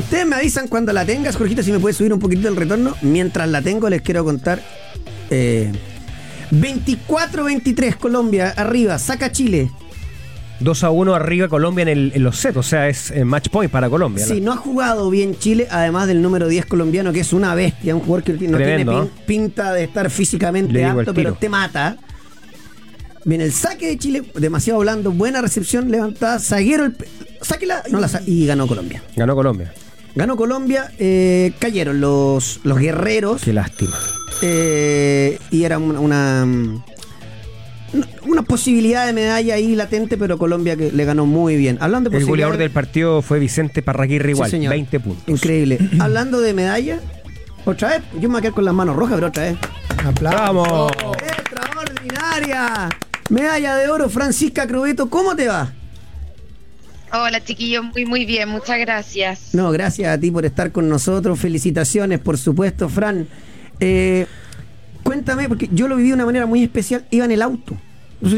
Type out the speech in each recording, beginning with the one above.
Ustedes me avisan cuando la tengas, Jorgito, si me puedes subir un poquitito el retorno. Mientras la tengo, les quiero contar. Eh, 24-23 Colombia, arriba, saca Chile. 2 a 1 arriba Colombia en, el- en los sets, o sea, es eh, match point para Colombia. Sí, ¿no? no ha jugado bien Chile, además del número 10 colombiano, que es una bestia, un jugador que no tiene pin- pinta de estar físicamente alto, pero te mata. Viene el saque de Chile, demasiado blando, buena recepción, levantada, zaguero, el, sáquela, no la sa- y ganó Colombia. Ganó Colombia. Ganó Colombia, eh, cayeron los, los guerreros. Qué lástima. eh, y era una, una, una posibilidad de medalla ahí latente, pero Colombia que le ganó muy bien. Hablando de El goleador del partido fue Vicente Parraguirre Sí, igual, señor. 20 puntos. Increíble. Hablando de medalla, otra vez, yo me voy a quedar con las manos rojas, pero otra vez. ¡Vamos! ¡Extraordinaria! Medalla de oro, Francisca Crobeto, ¿cómo te va? Hola chiquillos, muy muy bien, muchas gracias. No, gracias a ti por estar con nosotros. Felicitaciones, por supuesto, Fran. Eh, cuéntame, porque yo lo viví de una manera muy especial. Iba en el auto.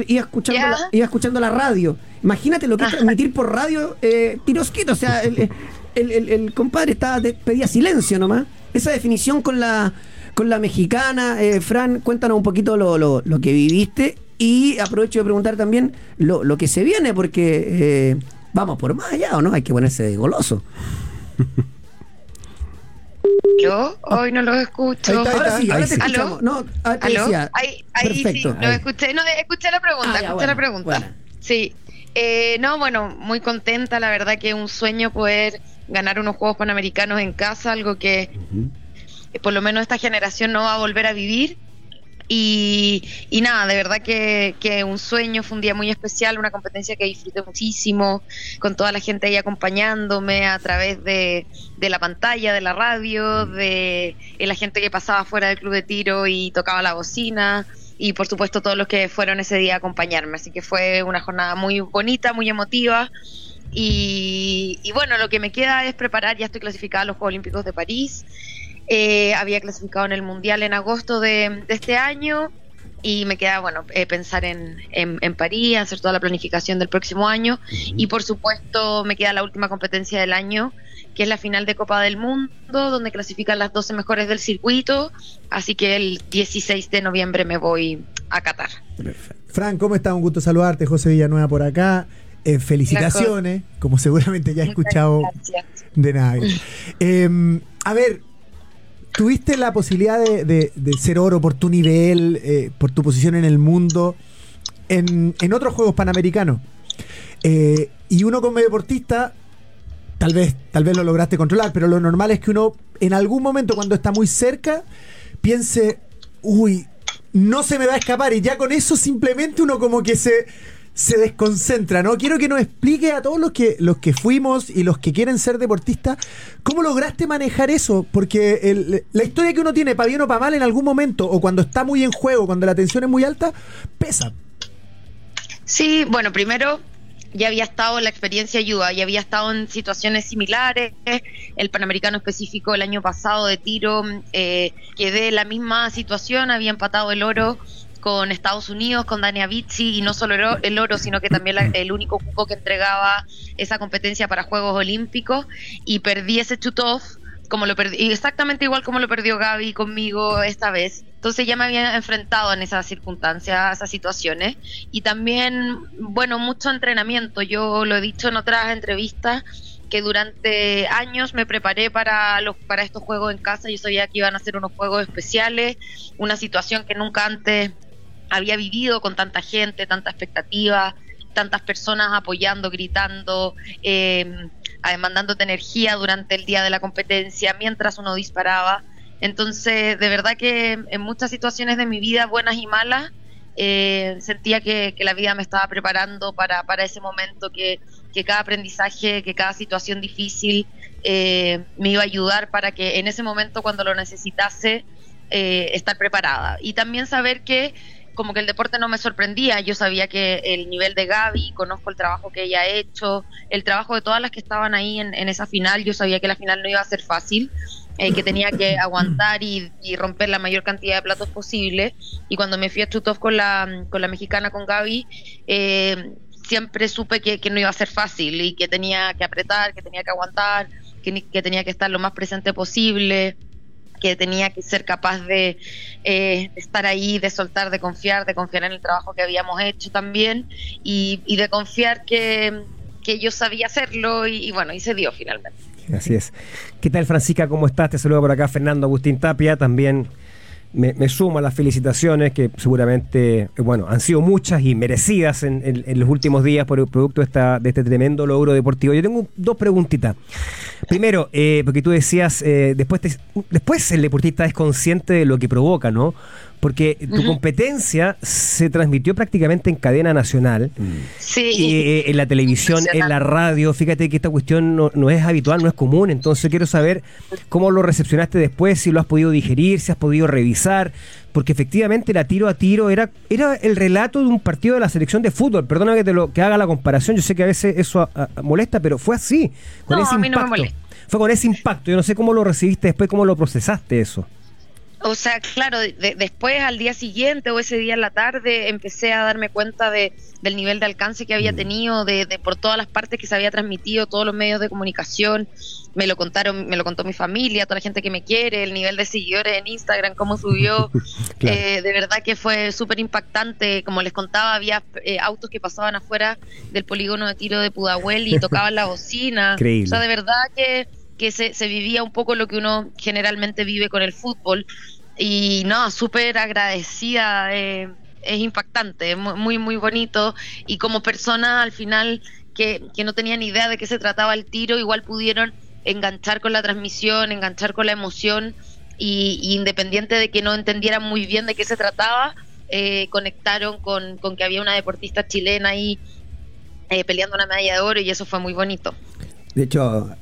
Iba escuchando, la, iba escuchando la radio. Imagínate lo que es transmitir por radio eh, tirosquito. O sea, el, el- el- el compadre estaba pedía silencio nomás. Esa definición con la, con la mexicana. eh, Fran, cuéntanos un poquito lo, lo- lo que viviste. Y aprovecho de preguntar también lo, lo que se viene, porque eh, vamos por más allá, ¿o no? Hay que ponerse de goloso. Yo hoy no los escucho. Ahí está, Ahora sí, ahora Ahí te sí. escuchamos. ¿Aló? No, ah, ¿Aló? decía. Ahí, ahí Perfecto. sí, lo escuché, no, escuché la pregunta, Ah, ya, escuché bueno, la pregunta. bueno. Sí. Eh, no, bueno, muy contenta, la verdad que es un sueño poder ganar unos Juegos Panamericanos en casa, algo que eh, por lo menos esta generación no va a volver a vivir. Y, y nada, de verdad que, que un sueño, fue un día muy especial, una competencia que disfruté muchísimo, con toda la gente ahí acompañándome a través de, la pantalla, de la radio, de, de la gente que pasaba fuera del club de tiro y tocaba la bocina, y por supuesto todos los que fueron ese día a acompañarme. Así que fue una jornada muy bonita, muy emotiva. Y, y bueno, lo que me queda es preparar, ya estoy clasificada a los Juegos Olímpicos de París. Eh, había clasificado en el Mundial en agosto de, de este año y me queda, bueno, eh, pensar en, en, en París, hacer toda la planificación del próximo año y por supuesto me queda la última competencia del año, que es la final de Copa del Mundo, donde clasifican las 12 mejores del circuito, así que el 16 de noviembre me voy a Qatar. Fran, ¿cómo estás? Un gusto saludarte. José Villanueva por acá. Eh, felicitaciones, como seguramente ya he escuchado Gracias. de nadie. Eh, a ver, tuviste la posibilidad de, de- de ser oro por tu nivel, eh, por tu posición en el mundo, en, en otros Juegos Panamericanos. Eh, y uno como deportista, tal vez, tal vez lo lograste controlar, pero lo normal es que uno en algún momento cuando está muy cerca piense, uy, no se me va a escapar y ya con eso simplemente uno como que se, se desconcentra, ¿no? Quiero que nos explique a todos los que, los que fuimos y los que quieren ser deportistas, ¿cómo lograste manejar eso? Porque el- la historia que uno tiene, para bien o para mal, en algún momento, o cuando está muy en juego, cuando la tensión es muy alta, pesa. Sí, bueno, primero ya había estado, la experiencia ayuda, ya había estado en situaciones similares, el Panamericano específico el año pasado de tiro, eh, quedé en la misma situación, había empatado el oro con Estados Unidos, con Dani Avicii, y no solo el oro, el oro, sino que también el único cupo que entregaba esa competencia para Juegos Olímpicos, y perdí ese shoot-off, como lo perdí, exactamente igual como lo perdió Gaby conmigo esta vez. Entonces ya me había enfrentado en esas circunstancias, a esas situaciones. Y también, bueno, mucho entrenamiento. Yo lo he dicho en otras entrevistas que durante años me preparé para los para estos juegos en casa. Yo sabía que iban a ser unos juegos especiales, una situación que nunca antes había vivido con tanta gente, tanta expectativa, tantas personas apoyando, gritando, eh, demandándote energía durante el día de la competencia, mientras uno disparaba. Entonces, de verdad que en muchas situaciones de mi vida, buenas y malas, eh, sentía que, que la vida me estaba preparando para, para ese momento, que, que cada aprendizaje, que cada situación difícil eh, me iba a ayudar para que en ese momento, cuando lo necesitase, eh, estar preparada. Y también saber que como que el deporte no me sorprendía, yo sabía que el nivel de Gaby, conozco el trabajo que ella ha hecho, el trabajo de todas las que estaban ahí en, en esa final, yo sabía que la final no iba a ser fácil, eh, que tenía que aguantar y, y romper la mayor cantidad de platos posible. Y cuando me fui a Chutov con la, con la mexicana, con Gaby, eh, siempre supe que, que no iba a ser fácil y que tenía que apretar, que tenía que aguantar, que tenía que estar lo más presente posible, que tenía que ser capaz de eh, estar ahí, de soltar, de confiar, de confiar en el trabajo que habíamos hecho también y, y de confiar que, que yo sabía hacerlo y, y bueno, y se dio finalmente. Así es. ¿Qué tal, Francisca? ¿Cómo estás? Te saludo por acá Fernando Agustín Tapia. También me, me sumo a las felicitaciones que seguramente, bueno, han sido muchas y merecidas en, en- en los últimos días por el producto de, esta, de este tremendo logro deportivo. Yo tengo dos preguntitas. Primero, eh, porque tú decías, eh, después, te- después el deportista es consciente de lo que provoca, ¿no? Porque tu competencia se transmitió prácticamente en cadena nacional. Sí. Eh, en la televisión, en la radio, fíjate que esta cuestión no, no es habitual, no es común, entonces quiero saber cómo lo recepcionaste después, si lo has podido digerir, si has podido revisar, porque efectivamente la tiro a tiro era, era el relato de un partido de la selección de fútbol, perdona que te lo que haga la comparación, yo sé que a veces eso a- a- molesta, pero fue así, con No, ese a mí no me impacto. molesta. fue con ese impacto, yo no sé cómo lo recibiste después, cómo lo procesaste eso. O sea, claro, de- después al día siguiente o ese día en la tarde empecé a darme cuenta de, del nivel de alcance que había tenido, de, de por todas las partes que se había transmitido, todos los medios de comunicación, me lo contaron, me lo contó mi familia, toda la gente que me quiere, el nivel de seguidores en Instagram, cómo subió, Claro. Eh, de verdad que fue súper impactante, como les contaba, había eh, autos que pasaban afuera del polígono de tiro de Pudahuel y tocaban la bocina, Increíble. o sea, de verdad que que se, vivía un poco lo que uno generalmente vive con el fútbol. Y no, súper agradecida, eh, es impactante, muy, muy bonito. Y como persona al final que, que no tenía ni idea de qué se trataba el tiro, igual pudieron enganchar con la transmisión, enganchar con la emoción. Y, independiente de que no entendieran muy bien de qué se trataba, eh, conectaron con, con que había una deportista chilena ahí eh, peleando una medalla de oro y eso fue muy bonito. De hecho,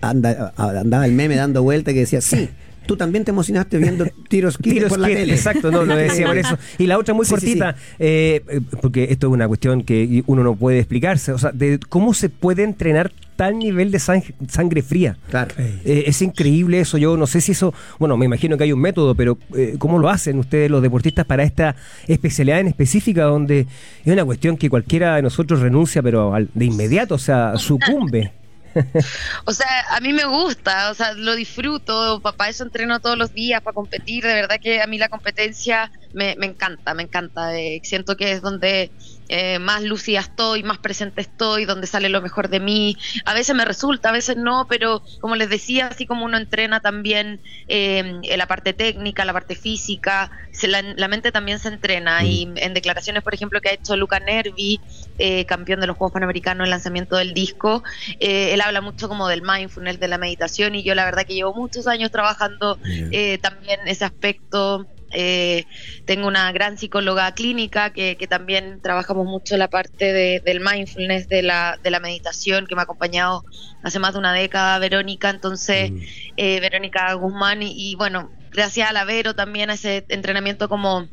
anda- andaba el meme dando vuelta que decía, sí, tú también te emocionaste viendo tiros Tiros por la tele. Exacto, no, lo decía por eso. Y la otra muy Sí, sí, cortita, eh, eh, porque esto es una cuestión que uno no puede explicarse, o sea, de cómo se puede entrenar tal nivel de sang- sangre fría. Claro. Eh, es increíble eso, yo no sé si eso, bueno, me imagino que hay un método, pero eh, ¿cómo lo hacen ustedes los deportistas para esta especialidad en específica donde es una cuestión que cualquiera de nosotros renuncia, pero al- de inmediato, o sea, sucumbe? O sea, a mí me gusta, o sea, lo disfruto, para eso entreno todos los días, para competir, de verdad que a mí la competencia me, me encanta, me encanta, eh, siento que es donde eh, más lucida estoy, más presente estoy, donde sale lo mejor de mí, a veces me resulta, a veces no, pero como les decía, así como uno entrena también eh, la parte técnica, la parte física, se la, la mente también se entrena. Y en declaraciones, por ejemplo, que ha hecho Luca Nervi, eh, campeón de los Juegos Panamericanos en lanzamiento del disco, eh, él habla mucho como del mindfulness, de la meditación y yo la verdad que llevo muchos años trabajando eh, también ese aspecto. Eh, tengo una gran psicóloga clínica que, que también trabajamos mucho la parte de- del mindfulness, de la, de la meditación, que me ha acompañado hace más de una década, Verónica. Entonces, eh, Verónica Guzmán, y, y bueno, gracias a la Vero también a ese entrenamiento como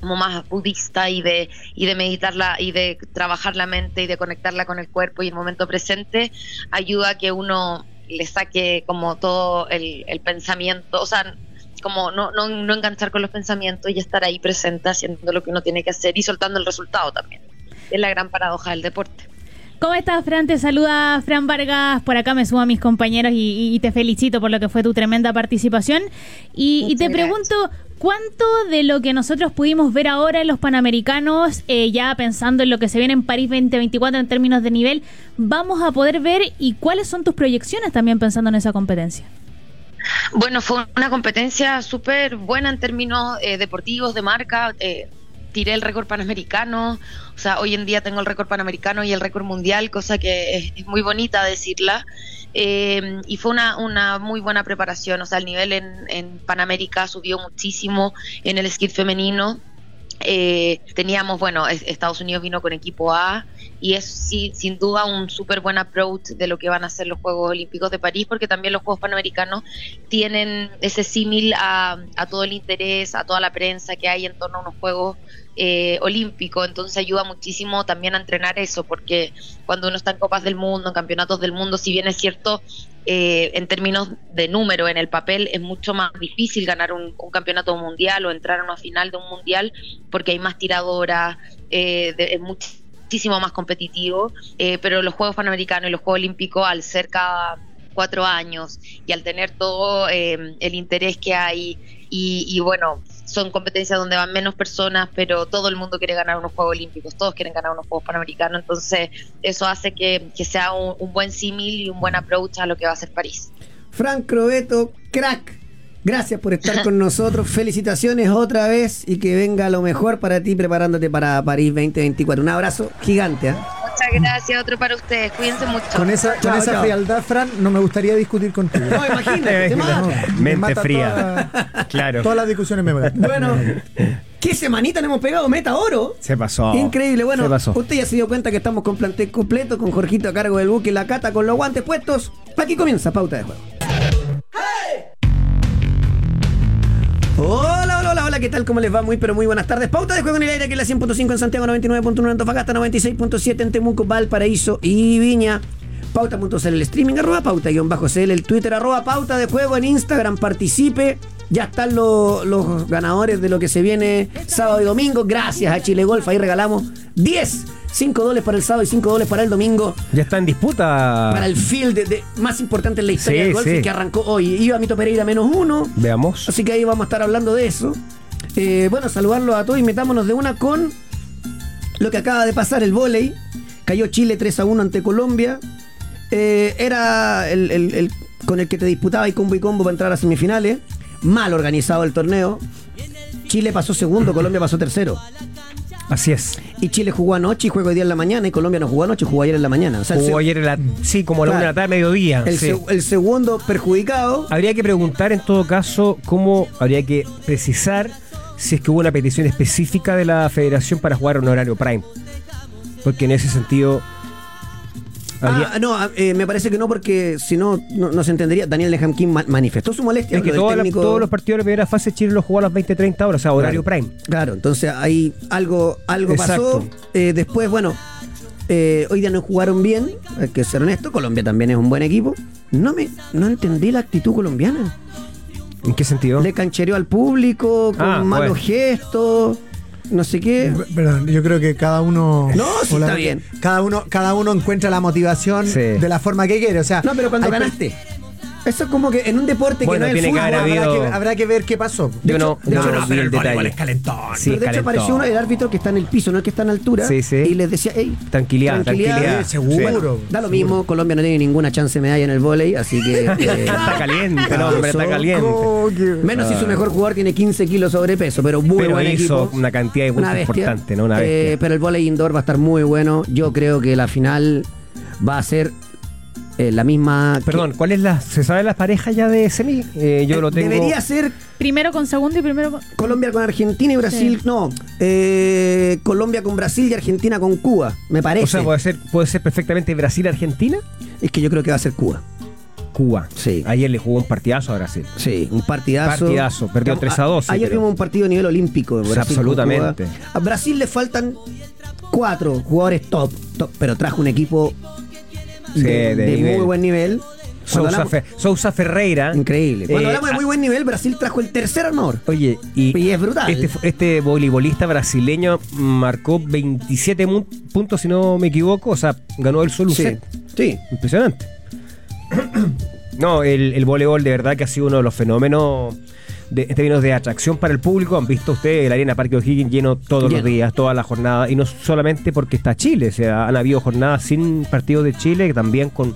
como más budista y de y de meditarla y de trabajar la mente y de conectarla con el cuerpo y el momento presente ayuda a que uno le saque como todo el, el pensamiento, o sea, como no, no, no enganchar con los pensamientos y estar ahí presente haciendo lo que uno tiene que hacer y soltando el resultado también. Es la gran paradoja del deporte. ¿Cómo estás, Fran? Te saluda Fran Vargas. Por acá me sumo a mis compañeros y, y te felicito por lo que fue tu tremenda participación. Y, y te pregunto, ¿cuánto de lo que nosotros pudimos ver ahora en los Panamericanos, eh, ya pensando en lo que se viene en París 2024 en términos de nivel, vamos a poder ver y cuáles son tus proyecciones también pensando en esa competencia? Bueno, fue una competencia súper buena en términos eh, deportivos, de marca. eh, tiré el récord panamericano, o sea, hoy en día tengo el récord panamericano y el récord mundial, cosa que es, muy bonita decirla. Eh, y fue una, una muy buena preparación, o sea, el nivel en, en Panamérica subió muchísimo en el skate femenino. Eh, teníamos, bueno, es- Estados Unidos vino con equipo A y es sí, sin duda un súper buen approach de lo que van a ser los Juegos Olímpicos de París, porque también los Juegos Panamericanos tienen ese símil a, todo el interés, a toda la prensa que hay en torno a unos Juegos eh, Olímpicos, entonces ayuda muchísimo también a entrenar eso, porque cuando uno está en Copas del Mundo, en Campeonatos del Mundo, si bien es cierto, eh, en términos de número en el papel es mucho más difícil ganar un, campeonato mundial o entrar a una final de un mundial porque hay más tiradoras, eh, de- es muchísimo más competitivo, eh, pero los Juegos Panamericanos y los Juegos Olímpicos al ser cada cuatro años y al tener todo eh, el interés que hay y, bueno, son competencias donde van menos personas, pero todo el mundo quiere ganar unos Juegos Olímpicos, todos quieren ganar unos Juegos Panamericanos, entonces eso hace que, que sea un, un, buen símil y un buen approach a lo que va a ser París. Frank Crobeto, crack. Gracias por estar con nosotros. Felicitaciones otra vez y que venga lo mejor para ti preparándote para París 2024. Un abrazo gigante. ¿eh? Muchas gracias, otro para ustedes. Cuídense mucho. Con esa, Chao, con esa chao. frialdad, Fran, no me gustaría discutir contigo. No, imagínate, te mata. Mente mata fría. toda- Claro. Todas las discusiones me matan. Bueno, ¿qué semanita le hemos pegado? Meta oro. Se pasó. Increíble. Bueno, Se pasó. usted ya se dio cuenta que estamos con plantel completo, con Jorgito a cargo del buque, la cata con los guantes puestos. Aquí comienza Pauta de Juego. Hola, hola, hola, hola, ¿qué tal? ¿Cómo les va? Muy, pero muy buenas tardes. Pauta de juego en el aire, aquí en la 100.5 en Santiago, 99.1 en Antofagasta, 96.7 en Temuco, Valparaíso y Viña. Pauta.cl el streaming, arroba pauta-cl, el Twitter, arroba pauta de juego en Instagram, participe. Ya están lo- los ganadores de lo que se viene sábado y domingo. Gracias a Chile Golf, ahí regalamos 10, 5 dólares para el sábado y 5 dólares para el domingo. Ya está en disputa. Para el field de- de- más importante en la historia Sí, del golf sí. que arrancó hoy. Iba Mito Pereira menos uno. Veamos. Así que ahí vamos a estar hablando de eso. Eh, bueno, saludarlos a todos y metámonos de una con lo que acaba de pasar, el vóley. Cayó Chile 3 a 1 ante Colombia. Eh, era el, el- el con el que te disputaba y combo y combo para entrar a semifinales. Mal organizado el torneo. Chile pasó segundo, Colombia pasó tercero. Así es. Y Chile jugó anoche y juega hoy día en la mañana. Y Colombia no jugó anoche, jugó ayer en la mañana. O sea, el, Jugó ayer en la, sí, como a la Claro. una de la tarde, mediodía. el sí. se- el segundo perjudicado. Habría que preguntar en todo caso cómo habría que precisar si es que hubo una petición específica de la federación para jugar en horario prime. Porque en ese sentido. Ah, no, ah, eh, me parece que no, porque si no, no, se entendería. Daniel King ma- manifestó su molestia. es que todos los partidos de la primera fase Chile los jugó a las 20-30 horas, o sea, horario Claro. prime. Claro, entonces ahí algo, algo pasó. Eh, después, bueno, eh, hoy día no jugaron bien, hay que ser honesto. Colombia también es un buen equipo. No me no entendí la actitud colombiana. ¿En qué sentido? Le canchereó al público con Ah, malos gestos, no sé qué. Perdón, yo creo que cada uno. No, sí está bien. Cada uno, cada uno encuentra la motivación Sí. de la forma que quiere. O sea, No, pero cuando hay ganaste. Eso es como que en un deporte Bueno, que no es el que fútbol. habrá, habido- que, habrá que ver qué pasó. Yo no, de yo hecho, no no, vi el detalle. calentón. Sí, Pero de hecho apareció uno, el árbitro que está en el piso, no el que está en altura. Sí, sí. Y les decía, hey, Tranquilidad, tranquilidad. Sí, seguro. Da lo mismo, Colombia no tiene ninguna chance de medalla en el vóley, así que... eh, Está caliente, el hombre, está caliente. menos si su mejor jugador tiene 15 kilos sobrepeso, pero muy Pero buen hizo equipo. una cantidad de puntos Una bestia. importante, ¿no? Una Eh, pero el vóley indoor va a estar muy bueno. Yo creo que la final va a ser eh, la misma... que- Perdón, ¿cuál es la. ¿Se sabe las parejas ya de semi? Eh, yo Eh, lo tengo. Debería ser Primero con segundo y primero con... Colombia con Argentina y Brasil. Sí. No, eh, Colombia con Brasil y Argentina con Cuba, me parece. O sea, puede ser, puede ser perfectamente Brasil-Argentina. Es que yo creo que va a ser Cuba. Cuba. Sí. Ayer le jugó un partidazo a Brasil. Sí, un partidazo. Partidazo, perdió 3 a 12, Ayer vimos un partido a nivel olímpico. Brasil absolutamente. Cuba. A Brasil le faltan cuatro jugadores top, top, pero trajo un equipo Sí, de, muy buen nivel. Sousa, hablamos- Fe- Sousa Ferreira. Increíble. Cuando Eh, hablamos de muy ah, buen nivel, Brasil trajo el tercer armador. Oye, y, Y es brutal. Este, este voleibolista brasileño marcó 27 mu- puntos, si no me equivoco. O sea, ganó el solo Sí, sí. Impresionante. No, el, el voleibol de verdad que ha sido uno de los fenómenos de, en términos de atracción para el público. Han visto ustedes el Arena Parque O'Higgins lleno todos Lleno. los días, toda la jornada. Y no solamente porque está Chile, o sea, han habido jornadas sin partidos de Chile, también con,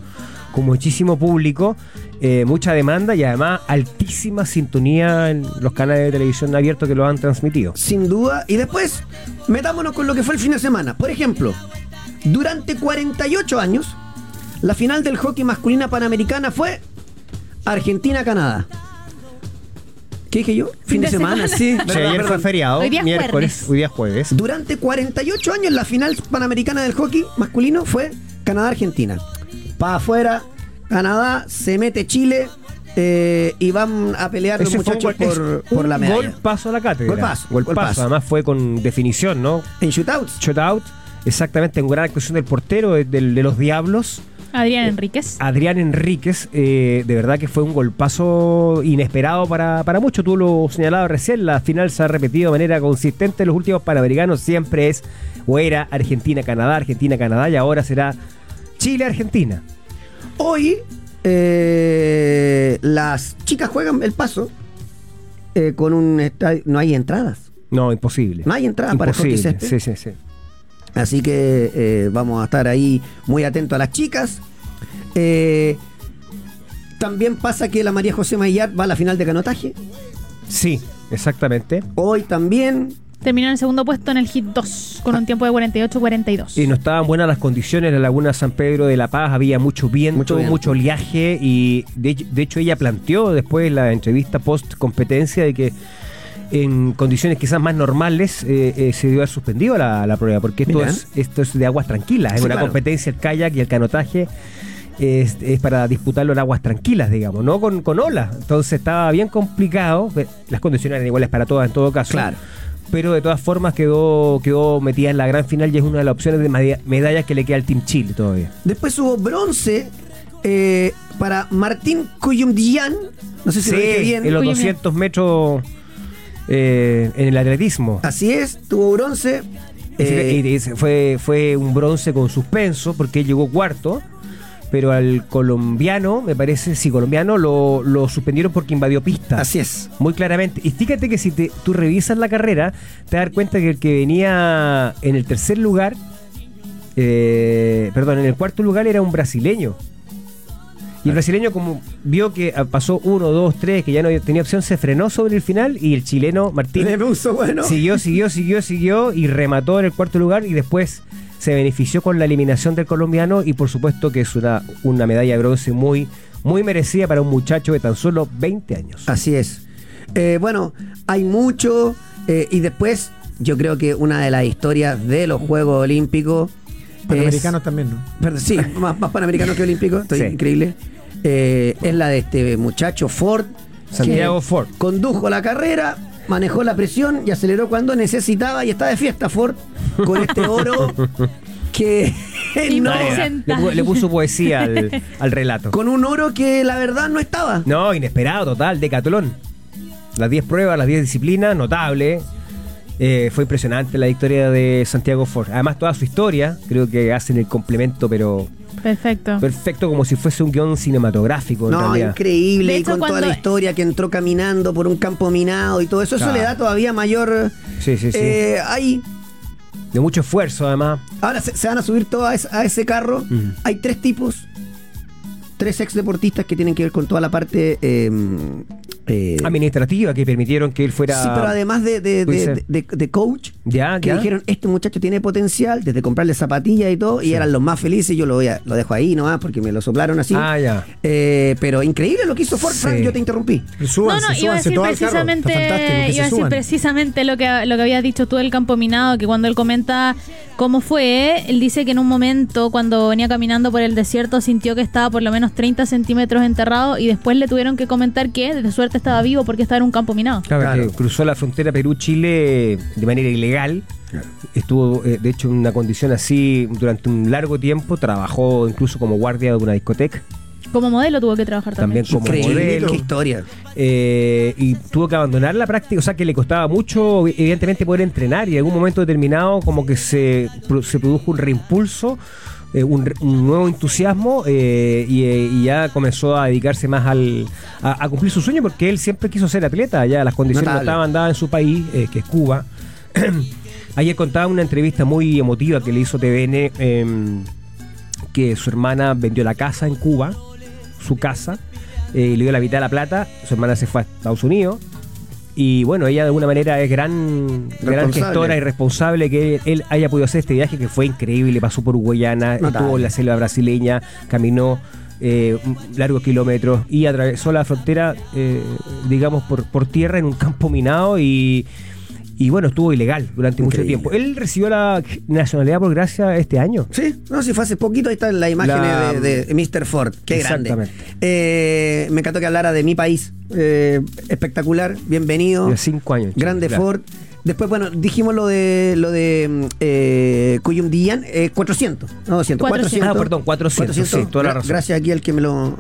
con muchísimo público, eh, mucha demanda y además altísima sintonía en los canales de televisión abiertos que lo han transmitido. Sin duda. Y después, metámonos con lo que fue el fin de semana. Por ejemplo, durante 48 años, la final del hockey masculina panamericana fue Argentina-Canadá. ¿Qué dije yo? Fin, de, semana, sí. Ayer fue feriado, Hoy día es miércoles, jueves. hoy día jueves. Durante 48 años la final panamericana del hockey masculino fue Canadá-Argentina. Para afuera, Canadá, se mete Chile eh, y van a pelear los Ese fue un muchachos gol- por, es por la medalla. Gol paso a la cátedra. Golpazo, Gol golpazo. paso. Además fue con definición, ¿no? En shootouts. Shutout. Exactamente, en gran actuación del portero de los Diablos, Adrián Enríquez. Adrián Enríquez. eh, de verdad que fue un golpazo inesperado para, para muchos. Tú lo señalabas recién, la final se ha repetido de manera consistente. Los últimos panamericanos siempre es o era Argentina-Canadá, Argentina-Canadá y ahora será Chile-Argentina. Hoy eh, las chicas juegan el paso eh, con un estadio. No hay entradas. No, imposible. No hay entrada para hockey Imposible. césped. Sí, sí, sí. Así que eh, vamos a estar ahí muy atentos a las chicas. Eh, también pasa que la María José Maillard va a la final de canotaje. Sí, exactamente. Hoy también. Terminó en el segundo puesto en el hit 2 con un tiempo de 48-42. Y no estaban buenas las condiciones en la laguna San Pedro de La Paz, había mucho viento, Mucho mucho, viento. oleaje y de, hecho- de hecho ella planteó después en la entrevista post competencia de que en condiciones quizás más normales eh, eh, se debió haber suspendido la, la prueba porque esto es, esto es de aguas tranquilas, es Sí, una claro. competencia el kayak y el canotaje es, es para disputarlo en aguas tranquilas, digamos, no con, con olas. Entonces estaba bien complicado, las condiciones eran iguales para todas en todo caso Claro. pero de todas formas quedó, quedó metida en la gran final y es una de las opciones de medallas que le queda al Team Chile todavía. Después hubo bronce eh, para Martín Cuyumdian. No sé si lo dije bien. en los Oye, 200 metros eh, en el atletismo. Así es, tuvo bronce. Eh, y fue, fue un bronce con suspenso porque él llegó cuarto, pero al colombiano, me parece, sí, colombiano, lo, lo suspendieron porque invadió pista. así es. Muy claramente. Y fíjate que si te, tú revisas la carrera, te das cuenta que el que venía en el tercer lugar, eh, perdón, en el cuarto lugar era un brasileño. Y el brasileño, como vio que ah, pasó uno, dos, tres, que ya no tenía opción, se frenó sobre el final y el chileno Martín Me puso bueno. siguió, siguió, siguió, siguió y remató en el cuarto lugar y después se benefició con la eliminación del colombiano y por supuesto que es una, una medalla de bronce muy, muy merecida para un muchacho de tan solo 20 años. Así es. Eh, bueno, hay mucho. eh, y después, yo creo que una de las historias de los Juegos Olímpicos. Panamericanos también, ¿no? sí, más, más panamericanos que olímpicos. Estoy Sí. increíble. Eh, es la de este muchacho Ford. Santiago Ford. Condujo la carrera, manejó la presión y aceleró cuando necesitaba. Y está de fiesta Ford con este oro que. no. Le, le puso poesía al, al relato. con un oro que la verdad no estaba. No, inesperado, total, decatlón. Las 10 pruebas, las 10 disciplinas, notable. Eh, fue impresionante la victoria de Santiago Ford. Además, toda su historia, creo que hacen el complemento, pero Perfecto. perfecto, como si fuese un guion cinematográfico. en No, realidad. increíble. Y con toda la historia que entró caminando por un campo minado y todo eso, eso Claro. le da todavía mayor. Sí, sí, sí. eh, hay, De mucho esfuerzo, además. ahora se, se van a subir todos a, ese- a ese carro. Hay tres tipos, tres ex deportistas que tienen que ver con toda la parte. eh, eh, Administrativa que permitieron que él fuera. Sí, pero además de, de, de- ser. de- de coach, Ya, que ya. dijeron, este muchacho tiene potencial, desde comprarle zapatillas y todo, y eran los más felices, yo lo, voy a- lo dejo ahí nomás porque me lo soplaron así. Ah, ya. Eh, pero increíble lo que hizo Ford, Sí. Frank, yo te interrumpí. Súbanse, no, no, iba a súbanse decir precisamente, iba a decir lo que, lo que había dicho tú del campo minado, que cuando él comenta cómo fue, él dice que en un momento cuando venía caminando por el desierto sintió que estaba por lo menos 30 centímetros enterrado y después le tuvieron que comentar que de suerte estaba vivo porque estaba en un campo minado. Claro, Claro. que cruzó la frontera Perú-Chile de manera ilegal. Estuvo, eh, de hecho, en una condición así durante un largo tiempo. Trabajó incluso como guardia de una discoteca. Como modelo tuvo que trabajar también. También como Increíble, modelo. qué historia. Eh, y tuvo que abandonar la práctica, o sea que le costaba mucho, evidentemente, poder entrenar y en algún momento determinado como que se, se produjo un reimpulso, eh, un, un nuevo entusiasmo eh, y, eh, y ya comenzó a dedicarse más al, a, a cumplir su sueño porque él siempre quiso ser atleta, ya las condiciones no estaban dadas en su país, que es Cuba. Ayer contaba una entrevista muy emotiva que le hizo TVN, em, que su hermana vendió la casa en Cuba, su casa, eh, le dio la mitad de la plata, su hermana se fue a Estados Unidos. Y bueno, ella de alguna manera es gran, gran gestora y responsable que él, haya podido hacer este viaje que fue increíble. Pasó por Notable. estuvo en la selva brasileña, caminó eh, largos kilómetros y atravesó la frontera, eh, digamos, por, por tierra en un campo minado y, y bueno, estuvo ilegal durante mucho Increíble. tiempo. Él recibió la nacionalidad por gracia este año. Sí, no, si fue hace poquito, ahí están las imágenes La- de, de Mr. Ford. Qué grande. Exactamente. Eh, me encantó que hablara de mi país. Eh, espectacular, bienvenido. De cinco años. Grande Claro. Ford. Después, bueno, dijimos lo de lo de eh, Cuyum Dian, eh, 400, no 200, 400. 400. Ah, perdón, 400, sí, toda la razón. Gracias aquí al que me lo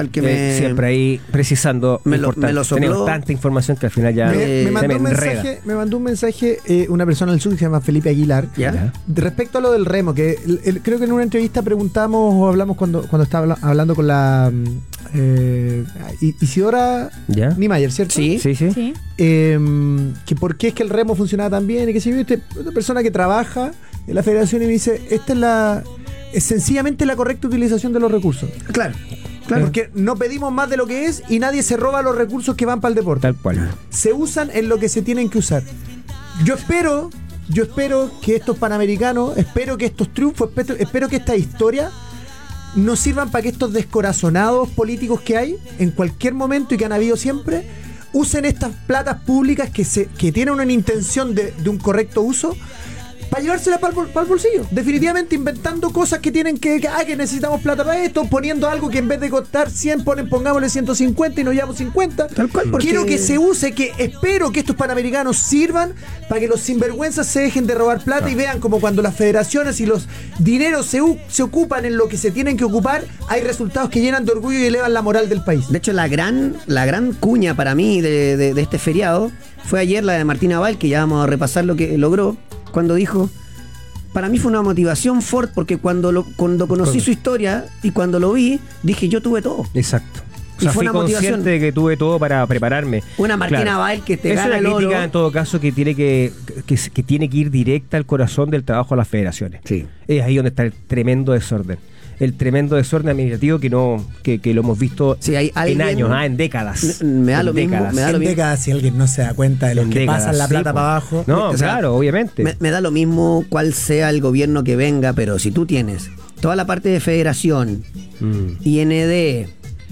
al que Eh, me. Siempre ahí precisando. me lo- me lo sopló. Tenemos tanta información que al final ya Me, mandó un mensaje, me mandó un mensaje eh, una persona del sur que se llama Felipe Aguilar. ¿Ya? Ya. De Respecto a lo del remo, que el- el- creo que en una entrevista preguntamos o hablamos cuando, cuando estaba habla- hablando con la mm, eh, Isidora ¿Ya? Niemeyer, ¿cierto? Sí. Sí, sí. Sí. Eh, que por qué es que el remo funcionaba tan bien y que si viste una persona que trabaja en la federación y me dice, esta es la es sencillamente la correcta utilización de los recursos. Claro. Claro. Porque no pedimos más de lo que es y nadie se roba los recursos que van para el deporte. Tal cual. se usan en lo que se tienen que usar. Yo espero, yo espero que estos panamericanos, espero que estos triunfos, espero, espero que esta historia nos sirvan para que estos descorazonados políticos que hay en cualquier momento y que han habido siempre, usen estas platas públicas que, se, que tienen una intención de, de un correcto uso para llevársela para el, bolsillo. Definitivamente inventando cosas que tienen que, que, ah, que necesitamos plata para esto, poniendo algo que en vez de costar 100, ponen, pongámosle 150 y nos llevamos 50. Tal cual, porque- Quiero que se use, que espero que estos panamericanos sirvan para que los sinvergüenzas se dejen de robar plata y vean como cuando las federaciones y los dineros se, se ocupan en lo que se tienen que ocupar, hay resultados que llenan de orgullo y elevan la moral del país. De hecho, la gran, la gran cuña para mí de, de- de este feriado fue ayer la de Martina Val, que ya vamos a repasar lo que logró, cuando dijo, para mí fue una motivación Ford, porque cuando, lo, cuando conocí su historia y cuando lo vi, dije, yo tuve todo. Exacto. Y O sea, fue fui una motivación. consciente de que tuve todo para prepararme. Una Martina Bail que te es gana una el crítica oro. en todo caso que tiene que, que, que tiene que ir directa al corazón del trabajo de las federaciones. Sí. Es ahí donde está el tremendo desorden. El tremendo desorden administrativo que no que, que lo hemos visto Sí, hay en años, ah, en décadas. Me da En lo mismo, décadas. me da lo en mismo. décadas, si alguien no se da cuenta de los En que décadas, pasan la plata para abajo. No, O sea, claro, obviamente. Me, me da lo mismo cuál sea el gobierno que venga, pero si tú tienes toda la parte de federación, Mm. IND,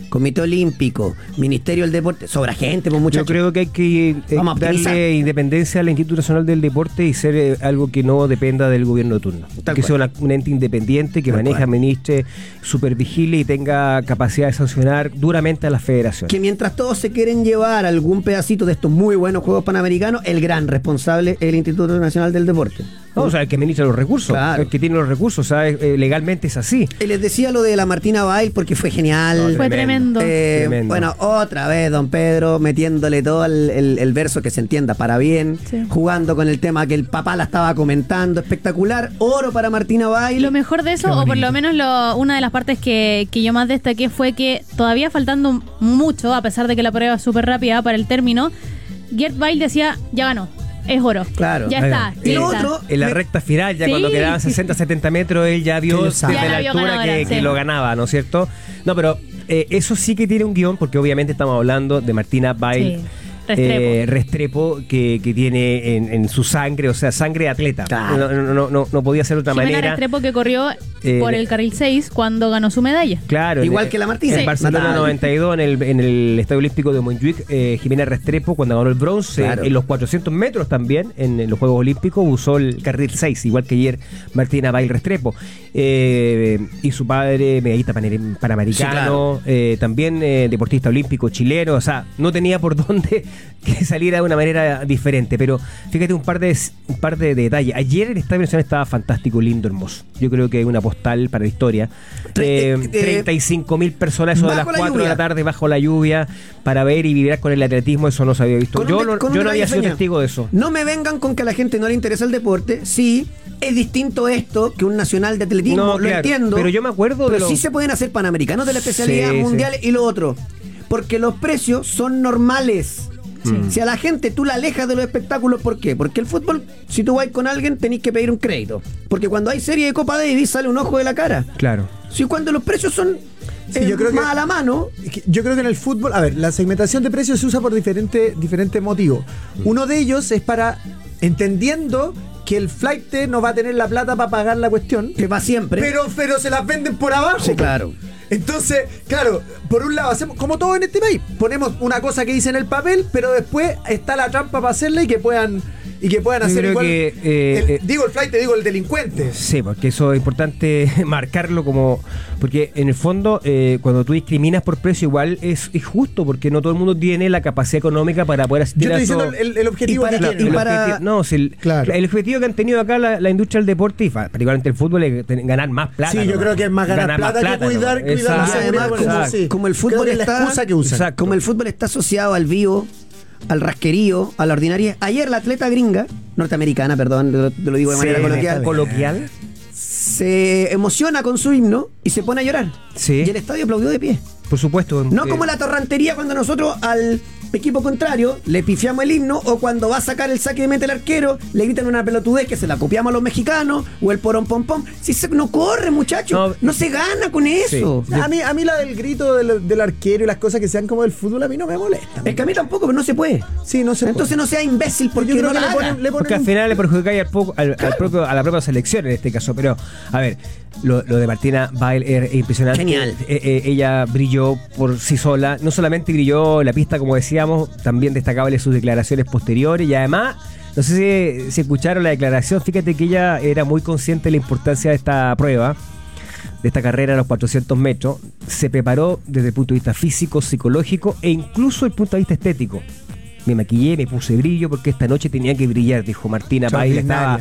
Comité Olímpico, Ministerio del Deporte, sobra gente, pues Yo muchachos. creo que hay que eh, Vamos darle independencia al Instituto Nacional del Deporte y ser eh, algo que no dependa del gobierno de turno. Tal que cual. sea una- un ente independiente que Tal maneje, cual. administre, supervigile y tenga capacidad de sancionar duramente a las federaciones. que mientras todos se quieren llevar algún pedacito de estos muy buenos Juegos Panamericanos, el gran responsable es el Instituto Nacional del Deporte. No, o sea, el que administra los recursos, Claro. el que tiene los recursos, o sea, eh, legalmente es así. Y les decía lo de la Martina Bail porque fue genial. Fue tremendo. Eh, Tremendo. bueno, otra vez don Pedro metiéndole todo el, el- el verso que se entienda para bien, Sí. jugando con el tema que el papá la estaba comentando, espectacular, oro para Martina Bail. Lo mejor de eso, o por lo menos lo- una de las partes que, que yo más destaqué fue que todavía faltando mucho, a pesar de que la prueba es súper rápida para el término, Gert Bail decía, ya ganó, es oro. Claro. Ya está. Y lo lista". otro, En la recta final, ya Sí, cuando quedaban sí, 60, 70 metros, él ya vio desde la la vio altura ganadora, que, lo ganaba, ¿no es cierto? No, pero eh, eso sí que tiene un guion, porque obviamente estamos hablando de Martina Bail. Restrepo. eh, Restrepo, que, que tiene en, en su sangre, o sea, sangre de atleta. Claro. No, no, no, no podía ser de otra Jimena manera. Restrepo que corrió Eh, por el carril 6 cuando ganó su medalla. Claro. Igual en- que la Martina. En Sí. Barcelona Natal. 92, en el, en el Estadio Olímpico de Montjuic, eh, Jimena Restrepo, cuando ganó el bronce, Claro. en los 400 metros también, en, en los Juegos Olímpicos, usó el carril 6, igual que ayer Martina Bail Restrepo. Eh, y su padre, medallista panamericano, Sí, claro. eh, también eh, deportista olímpico chileno, o sea, no tenía por dónde que saliera de una manera diferente. Pero fíjate un par de, un par de detalles. Ayer el Estadio Nacional estaba fantástico, lindo, hermoso. Yo creo que hay una postal para la historia. Eh, eh, eh, 35 mil personas, eso de las bajo la 4 de la tarde bajo la lluvia, para ver y vibrar con el atletismo, eso no se había visto. Con Yo un no, yo había sido testigo de eso. No me vengan con que a la gente no le interesa el deporte. Sí, es distinto esto que un nacional de atletismo. No, lo claro, entiendo. pero yo me acuerdo de Pero lo- sí se pueden hacer panamericanos de la especialidad Sí, sí. mundial y lo otro. Porque los precios son normales. Sí. Si a la gente tú la alejas de los espectáculos, ¿por qué? Porque el fútbol, si tú vas con alguien, tenés que pedir un crédito. Porque cuando hay serie de Copa Davis sale un ojo de la cara. Claro. Si cuando los precios son Sí, eh, yo creo más que- a la mano, Yo creo que en el fútbol, a ver, la segmentación de precios se usa por diferentes diferentes motivos. Uno de ellos es para, entendiendo que el flight no va a tener la plata para pagar la cuestión, que va siempre. pero, pero se las venden por abajo. Sí, claro. Entonces, claro, por un lado hacemos como todo en este país, ponemos una cosa que dice en el papel, pero después está la trampa para hacerla y que puedan y que puedan hacer creo igual. que, eh, el- eh, digo el flight, te digo el delincuente. Sí, porque eso es importante marcarlo como. Porque en el fondo, eh, cuando tú discriminas por precio, igual es, es justo, porque no todo el mundo tiene la capacidad económica para poder asistir Yo estoy a diciendo el, el objetivo Y para- que Claro, tienen. y el para- objetivo- no, si el, Claro. el objetivo que han tenido acá la, la industria del deporte y particularmente el fútbol es ganar más plata. Sí, yo creo que es más ganar, plata, que cuidar, nomás. cuidar la seguridad. sí. Como el Creo fútbol que es la está- excusa que usan. Exacto. Como el fútbol está asociado al vivo, al rasquerío, a la ordinaria. Ayer la atleta gringa, norteamericana, perdón, lo, te lo digo de Sí, manera coloquial, coloquial. se emociona con su himno y se pone a llorar. Sí. Y el estadio aplaudió de pie. Por supuesto. No eh, como la torrantería cuando nosotros al equipo contrario le pifiamos el himno o cuando va a sacar el saque de mete el arquero le gritan una pelotudez que se la copiamos a los mexicanos o el porón pom pom. Si se, no corre, muchachos. No, No, se gana con eso. Sí. A mí, a mí la del grito del, del arquero y las cosas que sean como del fútbol a mí no me molestan. Es que a mí tampoco, pero no se puede. Sí, no sé. Entonces no sea imbécil porque yo creo no que le ponen, le ponen Porque al un- final le perjudicáis al poco- al- al propio- a la propia selección en este caso. Pero, a ver, lo, lo de Martina Bail es impresionante. Genial. Eh, eh, ella brilló por sí sola. No solamente brilló en la pista, como decíamos, también destacable sus declaraciones posteriores. Y además, no sé si, si escucharon la declaración, fíjate que ella era muy consciente de la importancia de esta prueba. De esta carrera a los 400 metros, se preparó desde el punto de vista físico, psicológico e incluso el punto de vista estético. Me maquillé, me puse brillo porque esta noche tenía que brillar, dijo Martina Bail. Estaba.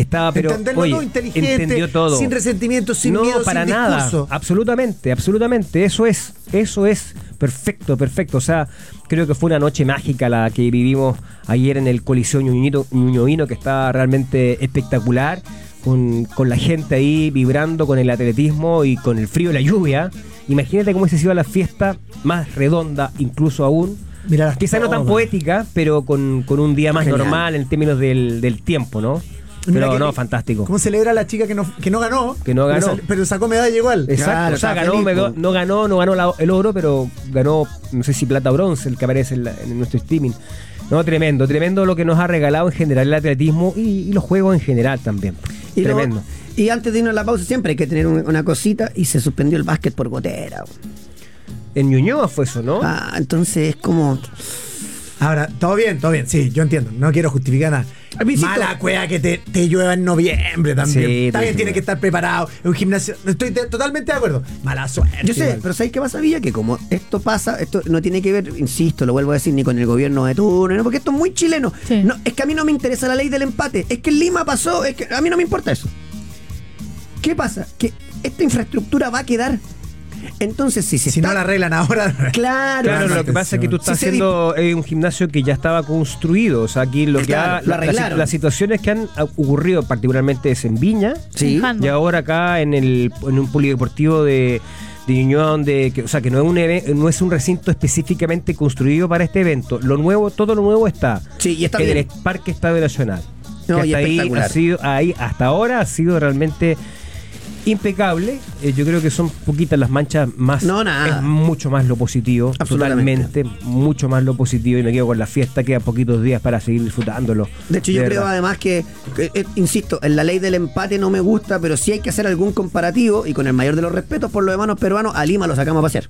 Estaba pero Entenderlo oye, todo, inteligente, entendió todo. sin resentimiento, sin no, miedo, para sin nada. discurso. Absolutamente, absolutamente. Eso es, eso es perfecto, perfecto. O sea, creo que fue una noche mágica la que vivimos ayer en el Coliseo Ñuñoino, que estaba realmente espectacular. Con, con la gente ahí vibrando con el atletismo y con el frío y la lluvia. Imagínate cómo hubiese sido la fiesta más redonda, incluso aún. Mira las Quizá no tan poética, pero con, con un día más Genial. normal en términos del, del tiempo, ¿no? Pero que- no, fantástico. ¿Cómo celebra la chica que no, que no ganó? Que no ganó. Pero, sacó medalla igual. Exacto, Claro, o sea, ganó, feliz, no ganó, no ganó la- el oro, pero ganó, no sé si plata o bronce, el que aparece en, la- en nuestro streaming. No, tremendo, tremendo lo que nos ha regalado en general el atletismo y, y los juegos en general también. Y tremendo. y antes de irnos a la pausa siempre hay que tener un- una cosita y se suspendió el básquet por gotera. En Ñuñoa fue eso, ¿no? Ah, entonces es como... Ahora, todo bien, todo bien. Sí, yo entiendo. No quiero justificar nada. Mala cueva que te, te llueva en noviembre también. Sí, también sí. tiene que estar preparado. Es un gimnasio. Estoy de- totalmente de acuerdo. Mala suerte. Yo sé, igual. pero ¿sabes qué pasa, Villa? Que como esto pasa, esto no tiene que ver, insisto, lo vuelvo a decir, ni con el gobierno de turno, ¿no? porque esto es muy chileno. Sí. No, es que a mí no me interesa la ley del empate. Es que en Lima pasó, es que a mí no me importa eso. ¿Qué pasa? Que esta infraestructura va a quedar. Entonces, si se si está... no la arreglan ahora. Claro, Claro, lo que pasa es que tú estás Si haciendo eh, un gimnasio que ya estaba construido. O sea, aquí lo que Claro, ha- lo la- las, arreglaron. las situaciones que han ocurrido, particularmente es en Viña, Sí. Y ahora acá en el en un polideportivo de de Ñuñoa, de que, o sea que no es un eve- no es un recinto específicamente construido para este evento. Lo nuevo, todo lo nuevo está, Sí, y está en bien. el Parque Estadio Nacional. No, que y hasta ahí ha sido ahí hasta ahora ha sido realmente impecable. Eh, yo creo que son poquitas las manchas más No, nada. es mucho más lo positivo, Absolutamente. totalmente, mucho más lo positivo y me quedo con la fiesta, quedan poquitos días para seguir disfrutándolo. De hecho, yo creo además que, que, eh, insisto, en la ley del empate no me gusta, pero sí hay que hacer algún comparativo y con el mayor de los respetos por los hermanos peruanos, a Lima lo sacamos a pasear.